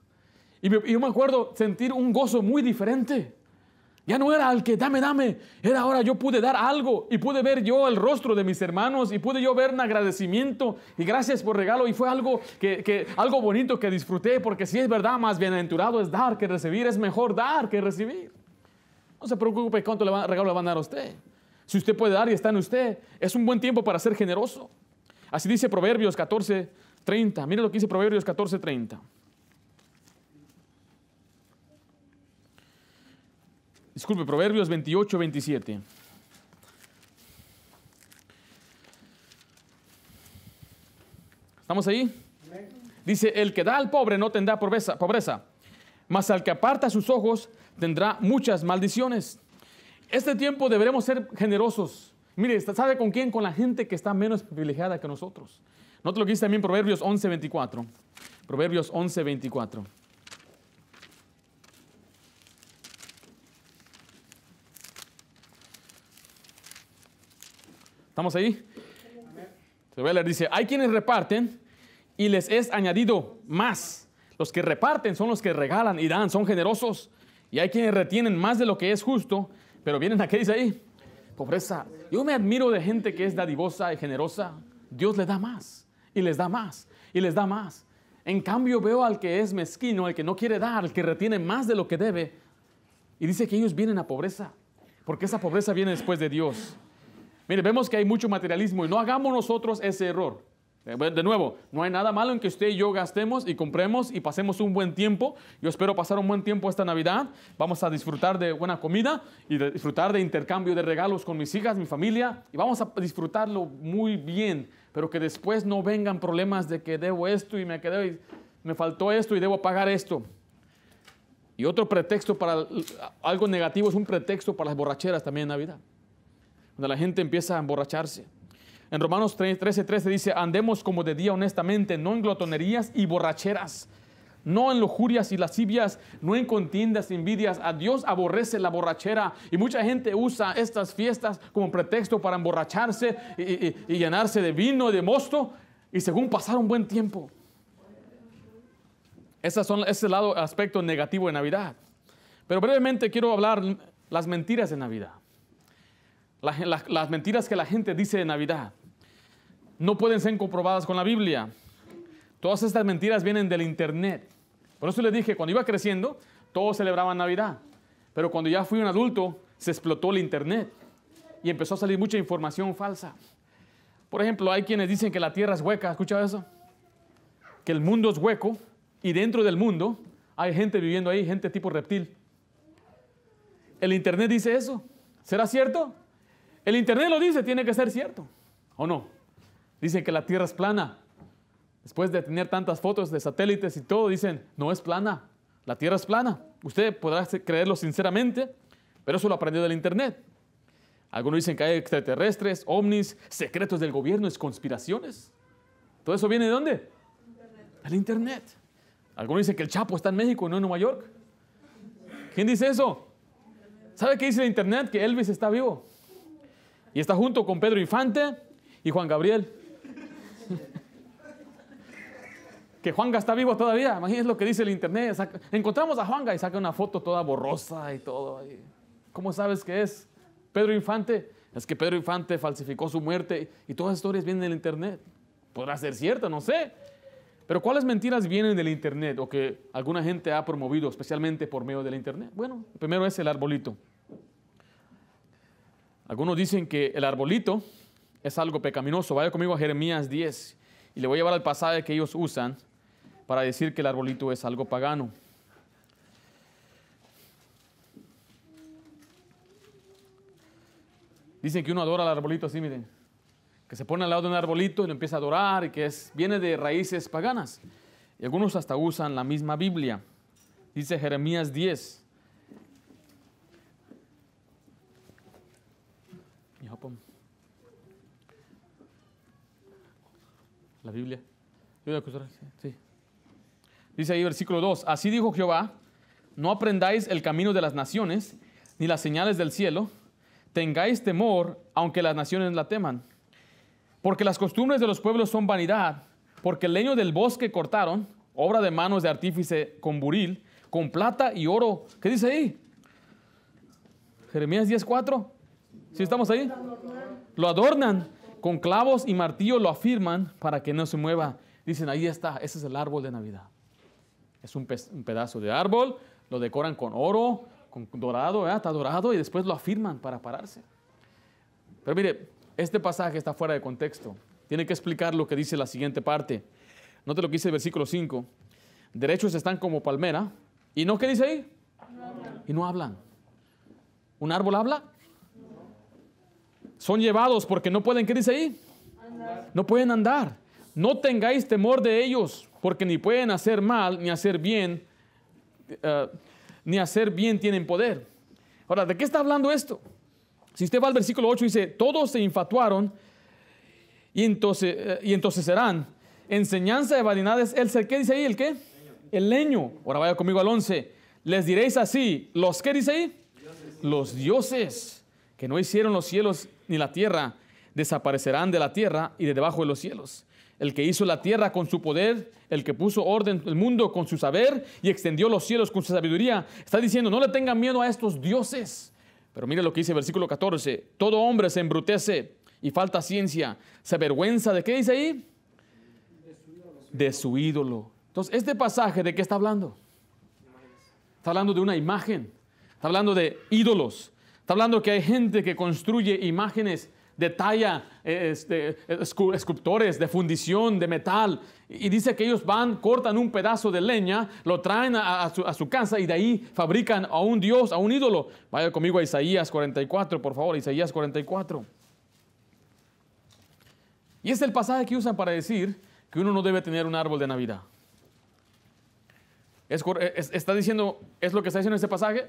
Y yo me acuerdo sentir un gozo muy diferente. Ya no era al que dame, dame. Era ahora yo pude dar algo y pude ver yo el rostro de mis hermanos y pude yo ver un agradecimiento y gracias por regalo. Y fue algo, que, que, algo bonito que disfruté porque si es verdad, más bienaventurado es dar que recibir. Es mejor dar que recibir. No se preocupe cuánto le va, regalo le van a dar a usted. Si usted puede dar y está en usted, es un buen tiempo para ser generoso. Así dice Proverbios 14, 30. Mire lo que dice Proverbios 14, 30. Disculpe, Proverbios 28, 27. ¿Estamos ahí? Dice, el que da al pobre no tendrá pobreza, pobreza, mas al que aparta sus ojos tendrá muchas maldiciones. Este tiempo deberemos ser generosos. Mire, ¿sabe con quién? Con la gente que está menos privilegiada que nosotros. Note lo que dice también Proverbios 11, 24. Proverbios 11, 24. ¿Estamos ahí? Leer, dice, hay quienes reparten y les es añadido más. Los que reparten son los que regalan y dan, son generosos. Y hay quienes retienen más de lo que es justo, pero vienen a qué dice ahí, pobreza. Yo me admiro de gente que es dadivosa y generosa. Dios le da más y les da más y les da más. En cambio veo al que es mezquino, el que no quiere dar, el que retiene más de lo que debe. Y dice que ellos vienen a pobreza, porque esa pobreza viene después de Dios. Mire, vemos que hay mucho materialismo y no hagamos nosotros ese error. De nuevo, no hay nada malo en que usted y yo gastemos y compremos y pasemos un buen tiempo. Yo espero pasar un buen tiempo esta Navidad. Vamos a disfrutar de buena comida y de disfrutar de intercambio de regalos con mis hijas, mi familia y vamos a disfrutarlo muy bien. Pero que después no vengan problemas de que debo esto y me quedé, me faltó esto y debo pagar esto. Y otro pretexto para algo negativo es un pretexto para las borracheras también en Navidad la gente empieza a emborracharse. En Romanos 13, 13 dice, andemos como de día honestamente, no en glotonerías y borracheras, no en lujurias y lascivias, no en contiendas y envidias. A Dios aborrece la borrachera y mucha gente usa estas fiestas como pretexto para emborracharse y, llenarse de vino de mosto y según pasar un buen tiempo. Esas son, ese es el lado, aspecto negativo de Navidad. Pero brevemente quiero hablar las mentiras de Navidad. Las mentiras que la gente dice de Navidad no pueden ser comprobadas con la Biblia. Todas estas mentiras vienen del Internet. Por eso les dije, cuando iba creciendo, todos celebraban Navidad. Pero cuando ya fui un adulto, se explotó el Internet y empezó a salir mucha información falsa. Por ejemplo, hay quienes dicen que la Tierra es hueca. ¿Has escuchado eso? Que el mundo es hueco y dentro del mundo hay gente viviendo ahí, gente tipo reptil. ¿El Internet dice eso? ¿Será cierto? El Internet lo dice, tiene que ser cierto. ¿O no? Dicen que la Tierra es plana. Después de tener tantas fotos de satélites y todo, dicen, no es plana, la Tierra es plana. Usted podrá creerlo sinceramente, pero eso lo aprendió del Internet. Algunos dicen que hay extraterrestres, ovnis, secretos del gobierno, es conspiraciones. ¿Todo eso viene de dónde? Internet. El Internet. Algunos dicen que el Chapo está en México, no en Nueva York. ¿Quién dice eso? ¿Sabe qué dice el Internet? Que Elvis está vivo. Y está junto con Pedro Infante y Juan Gabriel que Juanga está vivo todavía. Imagínense lo que dice el internet. encontramos a Juanga y saca una foto toda borrosa y todo. ¿Cómo sabes que es Pedro Infante? Es que Pedro Infante falsificó su muerte y todas las historias vienen del internet. Podrá ser cierto, no sé. Pero ¿cuáles mentiras vienen del internet o que alguna gente ha promovido especialmente por medio del internet? Bueno, primero es el arbolito. Algunos dicen que el arbolito es algo pecaminoso. Vaya conmigo a Jeremías 10 y le voy a llevar al pasaje que ellos usan para decir que el arbolito es algo pagano. Dicen que uno adora al arbolito así, miren. Que se pone al lado de un arbolito y lo empieza a adorar y que es, viene de raíces paganas. Y algunos hasta usan la misma Biblia. Dice Jeremías 10. La Biblia. Sí. Dice ahí versículo 2, así dijo Jehová, no aprendáis el camino de las naciones, ni las señales del cielo, tengáis temor, aunque las naciones la teman. Porque las costumbres de los pueblos son vanidad, porque el leño del bosque cortaron, obra de manos de artífice con buril, con plata y oro. ¿Qué dice ahí? Jeremías 10:4. ¿Sí estamos ahí? Lo adornan, con clavos y martillo lo afirman para que no se mueva. Dicen, ahí está, ese es el árbol de Navidad. Es un, pedazo de árbol, lo decoran con oro, con dorado, está dorado y después lo afirman para pararse. Pero mire, este pasaje está fuera de contexto. Tiene que explicar lo que dice la siguiente parte. Note lo que dice el versículo 5. Derechos están como palmera. ¿Y no qué dice ahí? y no hablan. ¿Un árbol habla? Son llevados porque no pueden, ¿qué dice ahí? No pueden andar. No tengáis temor de ellos, porque ni pueden hacer mal ni hacer bien, eh, ni hacer bien tienen poder. Ahora, ¿de qué está hablando esto? Si usted va al versículo 8, dice, todos se infatuaron y entonces, eh, y entonces serán. Enseñanza de vanidades, el ¿qué dice ahí? ¿El qué? El leño. Ahora vaya conmigo al 11. Les diréis así, ¿los qué dice ahí? Los dioses que no hicieron los cielos ni la tierra, desaparecerán de la tierra y de debajo de los cielos el que hizo la tierra con su poder, el que puso orden el mundo con su saber y extendió los cielos con su sabiduría. Está diciendo, no le tengan miedo a estos dioses. Pero mire lo que dice el versículo 14, todo hombre se embrutece y falta ciencia, se avergüenza de qué dice ahí? De su ídolo. Entonces, este pasaje de qué está hablando? Está hablando de una imagen, está hablando de ídolos, está hablando que hay gente que construye imágenes de talla, este, escultores de fundición, de metal. Y dice que ellos van, cortan un pedazo de leña, lo traen a, su, casa y de ahí fabrican a un dios, a un ídolo. Vaya conmigo a Isaías 44, por favor, Isaías 44. Y es el pasaje que usan para decir que uno no debe tener un árbol de Navidad. ¿Está diciendo, es lo que está diciendo este pasaje?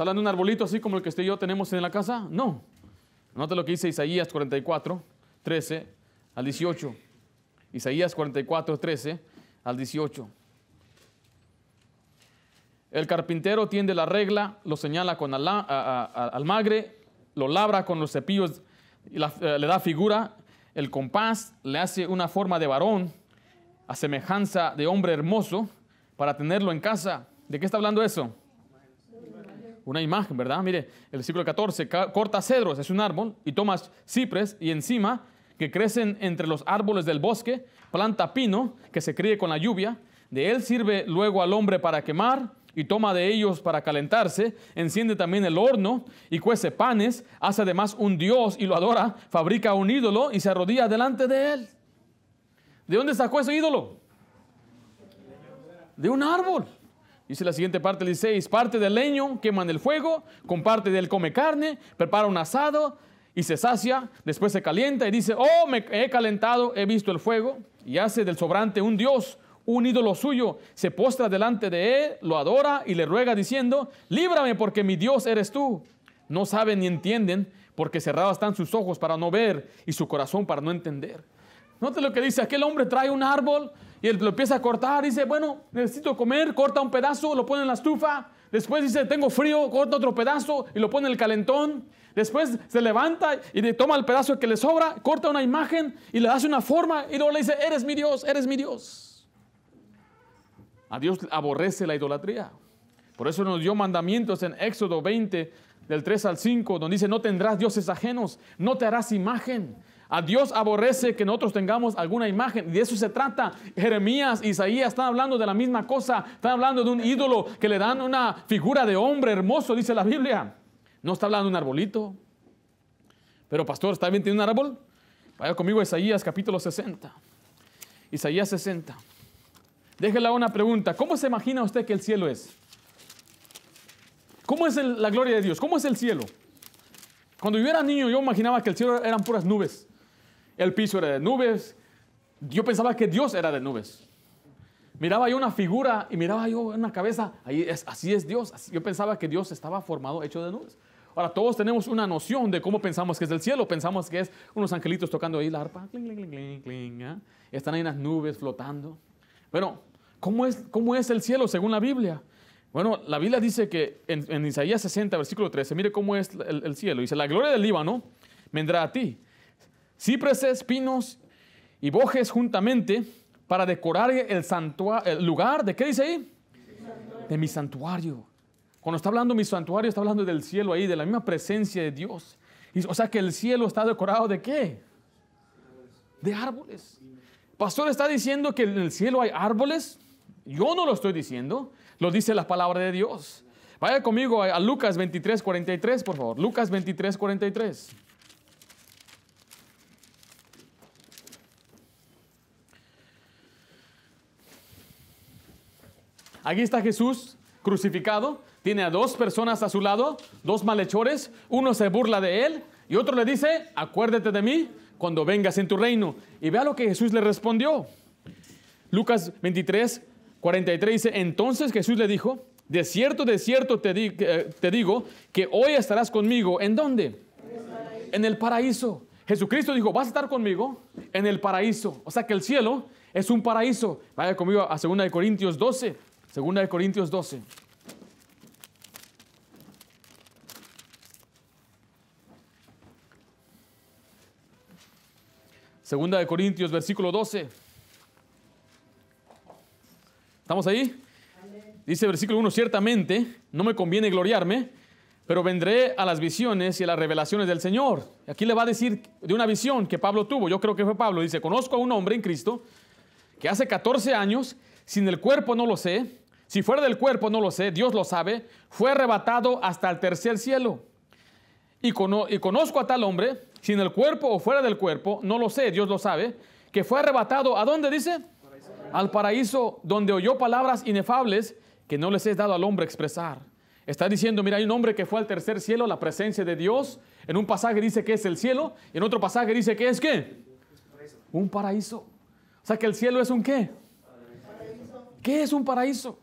¿Está hablando de un arbolito así como el que usted y yo tenemos en la casa? No. Nota lo que dice Isaías 44, 13 al 18. Isaías 44, 13 al 18. El carpintero tiende la regla, lo señala con almagre, lo labra con los cepillos, eh, le da figura. El compás le hace una forma de varón, a semejanza de hombre hermoso, para tenerlo en casa. ¿De qué está hablando eso? Una imagen, ¿verdad? Mire, el versículo 14, ca- corta cedros, es un árbol, y tomas cipres, y encima, que crecen entre los árboles del bosque, planta pino, que se críe con la lluvia, de él sirve luego al hombre para quemar, y toma de ellos para calentarse, enciende también el horno, y cuece panes, hace además un dios y lo adora, fabrica un ídolo y se arrodilla delante de él. ¿De dónde sacó ese ídolo? De un árbol. Dice la siguiente parte, el 16, parte del leño quema en el fuego, con parte del come carne, prepara un asado y se sacia, después se calienta y dice, oh, me he calentado, he visto el fuego, y hace del sobrante un dios, un ídolo suyo, se postra delante de él, lo adora y le ruega diciendo, líbrame porque mi Dios eres tú. No saben ni entienden, porque cerrados están sus ojos para no ver y su corazón para no entender. Note lo que dice, aquel hombre trae un árbol y él lo empieza a cortar, dice, bueno, necesito comer, corta un pedazo, lo pone en la estufa, después dice, tengo frío, corta otro pedazo y lo pone en el calentón, después se levanta y le toma el pedazo que le sobra, corta una imagen y le hace una forma y luego le dice, eres mi Dios, eres mi Dios. A Dios aborrece la idolatría. Por eso nos dio mandamientos en Éxodo 20, del 3 al 5, donde dice, no tendrás dioses ajenos, no te harás imagen. A Dios aborrece que nosotros tengamos alguna imagen. Y de eso se trata. Jeremías, Isaías están hablando de la misma cosa. Están hablando de un ídolo que le dan una figura de hombre hermoso, dice la Biblia. No está hablando de un arbolito. Pero pastor, ¿está bien tiene un árbol? Vaya conmigo a Isaías capítulo 60. Isaías 60. Déjela una pregunta. ¿Cómo se imagina usted que el cielo es? ¿Cómo es la gloria de Dios? ¿Cómo es el cielo? Cuando yo era niño, yo imaginaba que el cielo eran puras nubes. El piso era de nubes. Yo pensaba que Dios era de nubes. Miraba yo una figura y miraba yo una cabeza. Ahí es, así es Dios. Yo pensaba que Dios estaba formado, hecho de nubes. Ahora, todos tenemos una noción de cómo pensamos que es el cielo. Pensamos que es unos angelitos tocando ahí la arpa. Cling, cling, cling, ¿ah? Están ahí unas nubes flotando. Bueno, ¿cómo es, ¿cómo es el cielo según la Biblia? Bueno, la Biblia dice que en, en Isaías 60, versículo 13, mire cómo es el, el cielo. Dice, la gloria del Líbano vendrá a ti. Cipreses, pinos y bojes juntamente para decorar el, el lugar. ¿De qué dice ahí? De mi santuario. Cuando está hablando mi santuario, está hablando del cielo ahí, de la misma presencia de Dios. O sea que el cielo está decorado de qué? De árboles. Pastor está diciendo que en el cielo hay árboles. Yo no lo estoy diciendo, lo dice la palabra de Dios. Vaya conmigo a Lucas 23, 43, por favor. Lucas 23, 43. Aquí está Jesús crucificado. Tiene a dos personas a su lado, dos malhechores. Uno se burla de él y otro le dice, acuérdate de mí cuando vengas en tu reino. Y vea lo que Jesús le respondió. Lucas 23, 43 dice, entonces Jesús le dijo, de cierto, de cierto te, eh, te digo que hoy estarás conmigo. ¿En dónde? En el paraíso. Jesucristo dijo, vas a estar conmigo en el paraíso. O sea que el cielo es un paraíso. Vaya conmigo a 2 de Corintios 12. 2 de Corintios 12. Segunda de Corintios, versículo 12. ¿Estamos ahí? Dice versículo 1, ciertamente no me conviene gloriarme, pero vendré a las visiones y a las revelaciones del Señor. Aquí le va a decir de una visión que Pablo tuvo, yo creo que fue Pablo, dice, conozco a un hombre en Cristo que hace 14 años, sin el cuerpo no lo sé, si fuera del cuerpo no lo sé, Dios lo sabe, fue arrebatado hasta el tercer cielo. Y, cono- y conozco a tal hombre, sin el cuerpo o fuera del cuerpo, no lo sé, Dios lo sabe, que fue arrebatado, ¿a dónde dice? Al paraíso, donde oyó palabras inefables que no les es dado al hombre expresar. Está diciendo, mira, hay un hombre que fue al tercer cielo, la presencia de Dios. En un pasaje dice que es el cielo, y en otro pasaje dice que es qué? Un paraíso. O sea que el cielo es un qué? ¿Qué es un paraíso?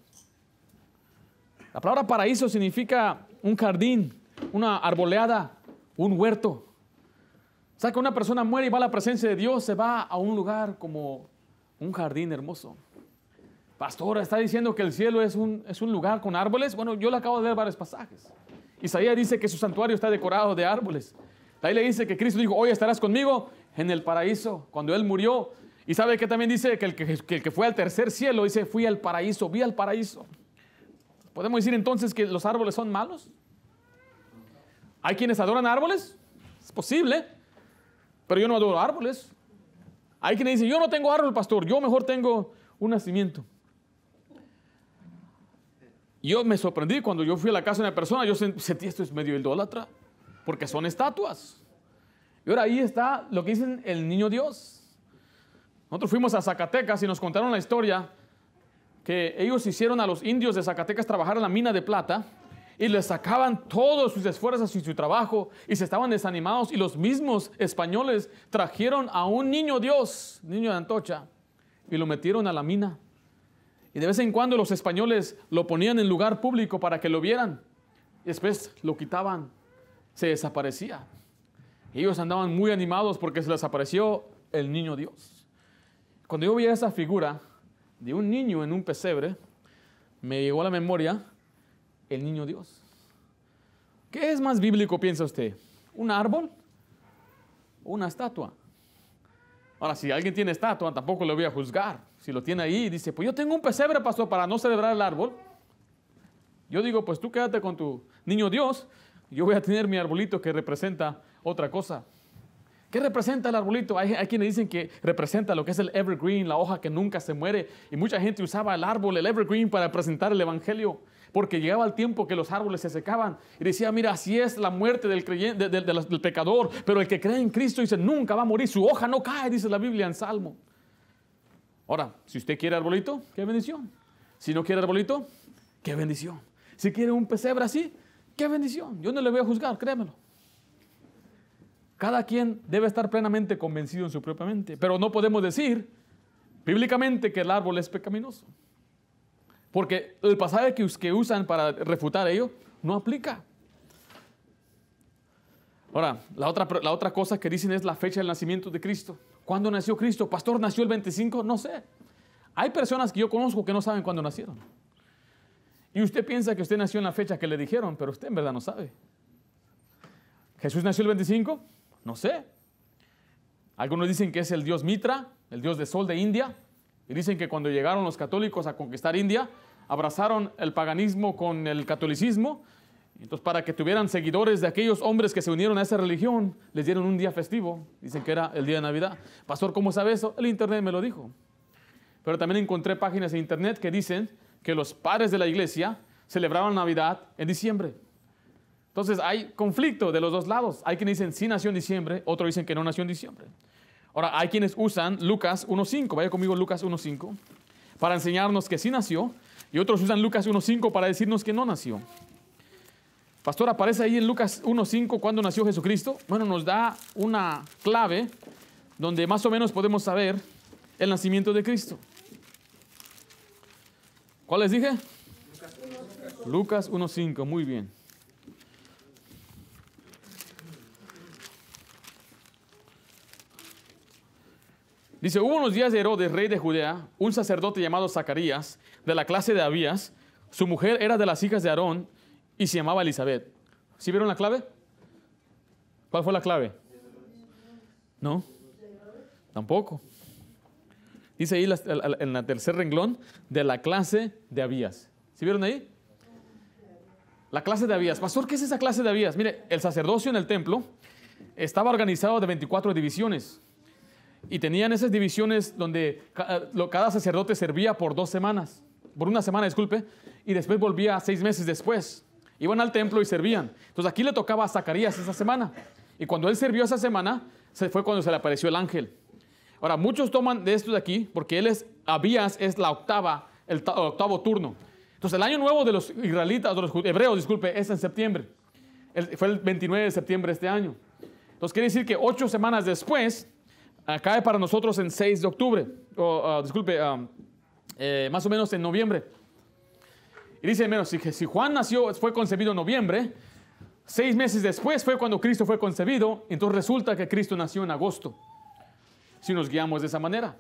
La palabra paraíso significa un jardín, una arboleada, un huerto. O sea que una persona muere y va a la presencia de Dios, se va a un lugar como un jardín hermoso. Pastor, ¿está diciendo que el cielo es un, es un lugar con árboles? Bueno, yo le acabo de leer varios pasajes. Isaías dice que su santuario está decorado de árboles. Ahí le dice que Cristo dijo, hoy estarás conmigo en el paraíso, cuando Él murió. Y sabe que también dice que el que, que el que fue al tercer cielo, dice, fui al paraíso, vi al paraíso. ¿Podemos decir entonces que los árboles son malos? ¿Hay quienes adoran árboles? Es posible, pero yo no adoro árboles. Hay quienes dicen, yo no tengo árbol, pastor, yo mejor tengo un nacimiento. Yo me sorprendí cuando yo fui a la casa de una persona, yo sentí esto es medio idólatra, porque son estatuas. Y ahora ahí está lo que dicen el niño Dios. Nosotros fuimos a Zacatecas y nos contaron la historia que ellos hicieron a los indios de Zacatecas trabajar en la mina de plata y les sacaban todos sus esfuerzos y su trabajo y se estaban desanimados y los mismos españoles trajeron a un niño Dios, niño de Antocha, y lo metieron a la mina. Y de vez en cuando los españoles lo ponían en lugar público para que lo vieran. Y después lo quitaban, se desaparecía. Ellos andaban muy animados porque se les apareció el niño Dios. Cuando yo veía esa figura de un niño en un pesebre, me llegó a la memoria el niño Dios. ¿Qué es más bíblico, piensa usted? ¿Un árbol o una estatua? Ahora, si alguien tiene estatua, tampoco le voy a juzgar. Si lo tiene ahí y dice, pues yo tengo un pesebre, pastor, para no celebrar el árbol. Yo digo, pues tú quédate con tu niño Dios. Yo voy a tener mi arbolito que representa otra cosa. ¿Qué representa el arbolito? Hay, quienes dicen que representa lo que es el evergreen, la hoja que nunca se muere. Y mucha gente usaba el árbol, el evergreen, para presentar el evangelio. Porque llegaba el tiempo que los árboles se secaban. Y decía, mira, así es la muerte del pecador. Pero el que cree en Cristo dice, nunca va a morir. Su hoja no cae, dice la Biblia en Salmo. Ahora, si usted quiere arbolito, qué bendición. Si no quiere arbolito, qué bendición. Si quiere un pesebre así, qué bendición. Yo no le voy a juzgar, créemelo. Cada quien debe estar plenamente convencido en su propia mente. Pero no podemos decir bíblicamente que el árbol es pecaminoso. Porque el pasaje que, usan para refutar ello no aplica. Ahora, la otra, la otra cosa que dicen es la fecha del nacimiento de Cristo. ¿Cuándo nació Cristo? Pastor, ¿nació el 25? No sé. Hay personas que yo conozco que no saben cuándo nacieron. Y usted piensa que usted nació en la fecha que le dijeron, pero usted en verdad no sabe. ¿Jesús nació el 25? No sé. Algunos dicen que es el dios Mitra, el dios de sol de India. Y dicen que cuando llegaron los católicos a conquistar India, abrazaron el paganismo con el catolicismo entonces, para que tuvieran seguidores de aquellos hombres que se unieron a esa religión, les dieron un día festivo. Dicen que era el día de Navidad. Pastor, ¿cómo sabe eso? El Internet me lo dijo. Pero también encontré páginas de Internet que dicen que los padres de la iglesia celebraban Navidad en diciembre. Entonces, hay conflicto de los dos lados. Hay quienes dicen sí nació en diciembre, otros dicen que no nació en diciembre. Ahora, hay quienes usan Lucas 1.5, vaya conmigo Lucas 1.5, para enseñarnos que sí nació, y otros usan Lucas 1.5 para decirnos que no nació. Pastor, aparece ahí en Lucas 1.5 cuando nació Jesucristo. Bueno, nos da una clave donde más o menos podemos saber el nacimiento de Cristo. ¿Cuál les dije? Lucas 1.5, muy bien. Dice, hubo unos días de Herodes, rey de Judea, un sacerdote llamado Zacarías, de la clase de Abías. Su mujer era de las hijas de Aarón y se llamaba Elizabeth. ¿Sí vieron la clave? ¿Cuál fue la clave? ¿No? Tampoco. Dice ahí en el tercer renglón de la clase de Abías. ¿Sí vieron ahí? La clase de Abías. Pastor, ¿qué es esa clase de Abías? Mire, el sacerdocio en el templo estaba organizado de 24 divisiones. Y tenían esas divisiones donde cada sacerdote servía por dos semanas. Por una semana, disculpe. Y después volvía seis meses después. Iban al templo y servían. Entonces aquí le tocaba a Zacarías esa semana. Y cuando él sirvió esa semana, se fue cuando se le apareció el ángel. Ahora, muchos toman de esto de aquí porque él es, Abías es la octava, el, octavo turno. Entonces el año nuevo de los israelitas, de los hebreos, disculpe, es en septiembre. fue el 29 de septiembre de este año. Entonces quiere decir que ocho semanas después, cae para nosotros en 6 de octubre, o ah, disculpe, ah, eh, más o menos en noviembre. Y dice, menos, si, Juan nació, fue concebido en noviembre, seis meses después fue cuando Cristo fue concebido, entonces resulta que Cristo nació en agosto, si nos guiamos de esa manera.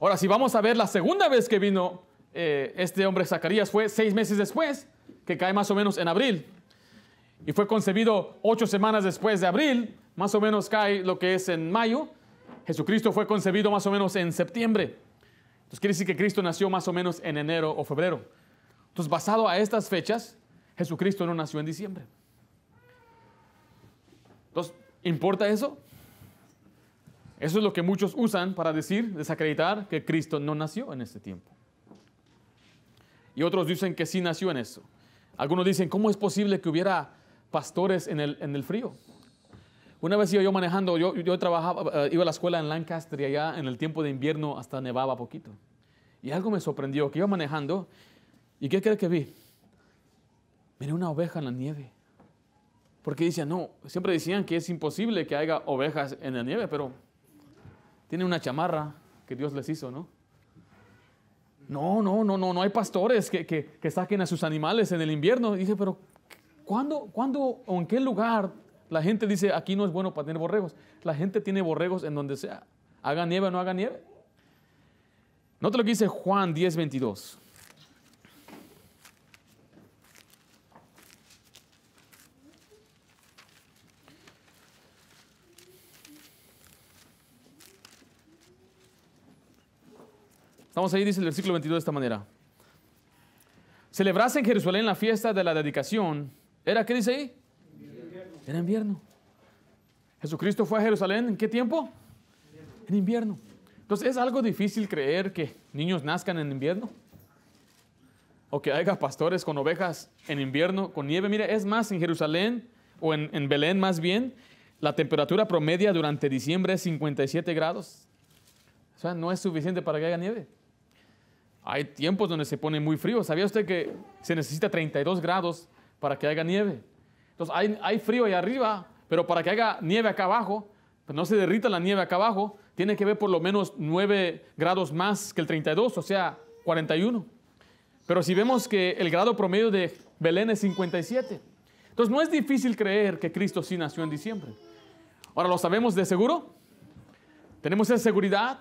Ahora, si vamos a ver la segunda vez que vino eh, este hombre Zacarías fue seis meses después, que cae más o menos en abril. Y fue concebido ocho semanas después de abril, más o menos cae lo que es en mayo. Jesucristo fue concebido más o menos en septiembre. Entonces quiere decir que Cristo nació más o menos en enero o febrero. Entonces, basado a estas fechas, Jesucristo no nació en diciembre. Entonces, ¿importa eso? Eso es lo que muchos usan para decir, desacreditar que Cristo no nació en este tiempo. Y otros dicen que sí nació en eso. Algunos dicen, ¿cómo es posible que hubiera pastores en el, en el frío? Una vez iba yo manejando, yo, yo trabajaba, eh, iba a la escuela en Lancaster y allá en el tiempo de invierno hasta nevaba poquito. Y algo me sorprendió, que iba manejando y ¿qué cree que vi? Miré una oveja en la nieve. Porque decían, no, siempre decían que es imposible que haya ovejas en la nieve, pero tiene una chamarra que Dios les hizo, ¿no? No, no, no, no, no hay pastores que, que, saquen a sus animales en el invierno. dije, pero ¿cuándo, ¿cuándo o en qué lugar la gente dice, aquí no es bueno para tener borregos? La gente tiene borregos en donde sea. Haga nieve o no haga nieve. Nota lo que dice Juan 10, 22. Estamos ahí, dice el versículo 22 de esta manera. Celebrase en Jerusalén la fiesta de la dedicación. ¿Era qué dice ahí? Era invierno. Jesucristo fue a Jerusalén en qué tiempo? En invierno. Entonces es algo difícil creer que niños nazcan en invierno. O que haya pastores con ovejas en invierno, con nieve. Mire, es más en Jerusalén o en, en Belén más bien, la temperatura promedia durante diciembre es 57 grados. O sea, no es suficiente para que haya nieve. Hay tiempos donde se pone muy frío. ¿Sabía usted que se necesita 32 grados para que haya nieve? Entonces hay, frío ahí arriba, pero para que haya nieve acá abajo, pues no se derrita la nieve acá abajo, tiene que haber por lo menos 9 grados más que el 32, o sea, 41. Pero si vemos que el grado promedio de Belén es 57, entonces no es difícil creer que Cristo sí nació en diciembre. Ahora, ¿lo sabemos de seguro? ¿Tenemos esa seguridad?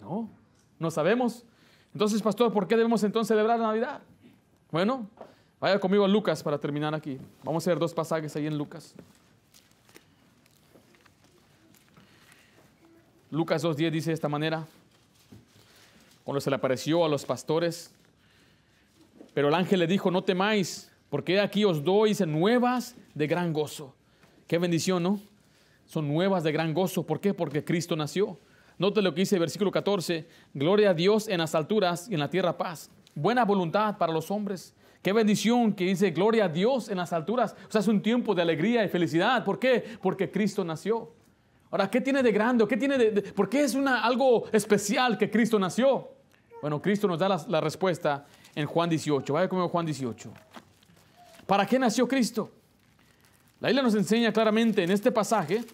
No, no sabemos. Entonces, pastor, ¿por qué debemos entonces celebrar Navidad? Bueno, vaya conmigo a Lucas para terminar aquí. Vamos a ver dos pasajes ahí en Lucas. Lucas 2.10 dice de esta manera, cuando se le apareció a los pastores, pero el ángel le dijo, no temáis, porque aquí os doy nuevas de gran gozo. Qué bendición, ¿no? Son nuevas de gran gozo. ¿Por qué? Porque Cristo nació. Note lo que dice el versículo 14, gloria a Dios en las alturas y en la tierra paz. Buena voluntad para los hombres. Qué bendición que dice gloria a Dios en las alturas. O sea, es un tiempo de alegría y felicidad. ¿Por qué? Porque Cristo nació. Ahora, ¿qué tiene de grande? ¿Qué tiene de, ¿Por qué es una, algo especial que Cristo nació? Bueno, Cristo nos da la, respuesta en Juan 18. Vaya conmigo Juan 18. ¿Para qué nació Cristo? La Biblia nos enseña claramente en este pasaje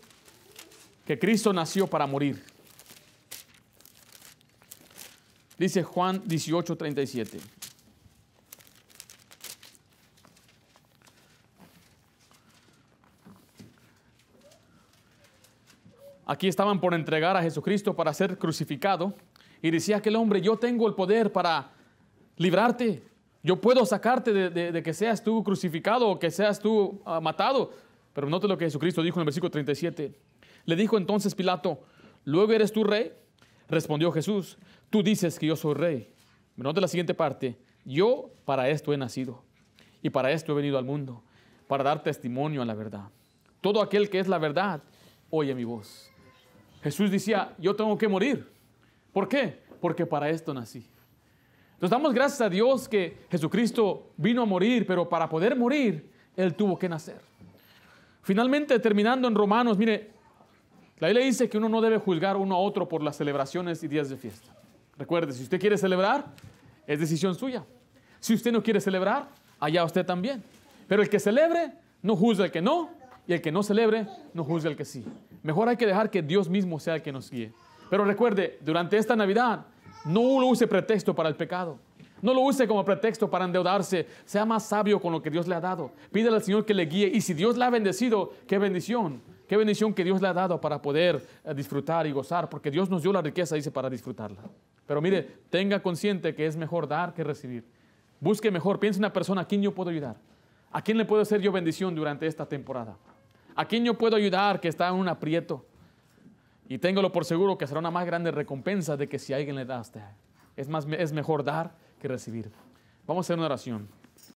que Cristo nació para morir. Dice Juan 18, 37. Aquí estaban por entregar a Jesucristo para ser crucificado. Y decía aquel hombre, yo tengo el poder para librarte. Yo puedo sacarte de, que seas tú crucificado o que seas tú ah, matado. Pero note lo que Jesucristo dijo en el versículo 37. Le dijo entonces Pilato, ¿luego eres tú rey? Respondió Jesús, Tú dices que yo soy rey. Note la siguiente parte. Yo para esto he nacido y para esto he venido al mundo, para dar testimonio a la verdad. Todo aquel que es la verdad, oye mi voz. Jesús decía, yo tengo que morir. ¿Por qué? Porque para esto nací. Entonces damos gracias a Dios que Jesucristo vino a morir, pero para poder morir, Él tuvo que nacer. Finalmente, terminando en Romanos, mire, la Biblia dice que uno no debe juzgar uno a otro por las celebraciones y días de fiesta. Recuerde, si usted quiere celebrar, es decisión suya. Si usted no quiere celebrar, allá usted también. Pero el que celebre, no juzga el que no, y el que no celebre, no juzga el que sí. Mejor hay que dejar que Dios mismo sea el que nos guíe. Pero recuerde, durante esta Navidad, no lo use pretexto para el pecado. No lo use como pretexto para endeudarse. Sea más sabio con lo que Dios le ha dado. Pídele al Señor que le guíe. Y si Dios le ha bendecido, qué bendición. Qué bendición que Dios le ha dado para poder eh, disfrutar y gozar. Porque Dios nos dio la riqueza, dice, para disfrutarla. Pero mire, tenga consciente que es mejor dar que recibir. Busque mejor, piense en una persona a quien yo puedo ayudar. ¿A quién le puedo hacer yo bendición durante esta temporada? ¿A quién yo puedo ayudar que está en un aprieto? Y téngalo por seguro que será una más grande recompensa de que si alguien le da a usted. Es, más, es mejor dar que recibir. Vamos a hacer una oración.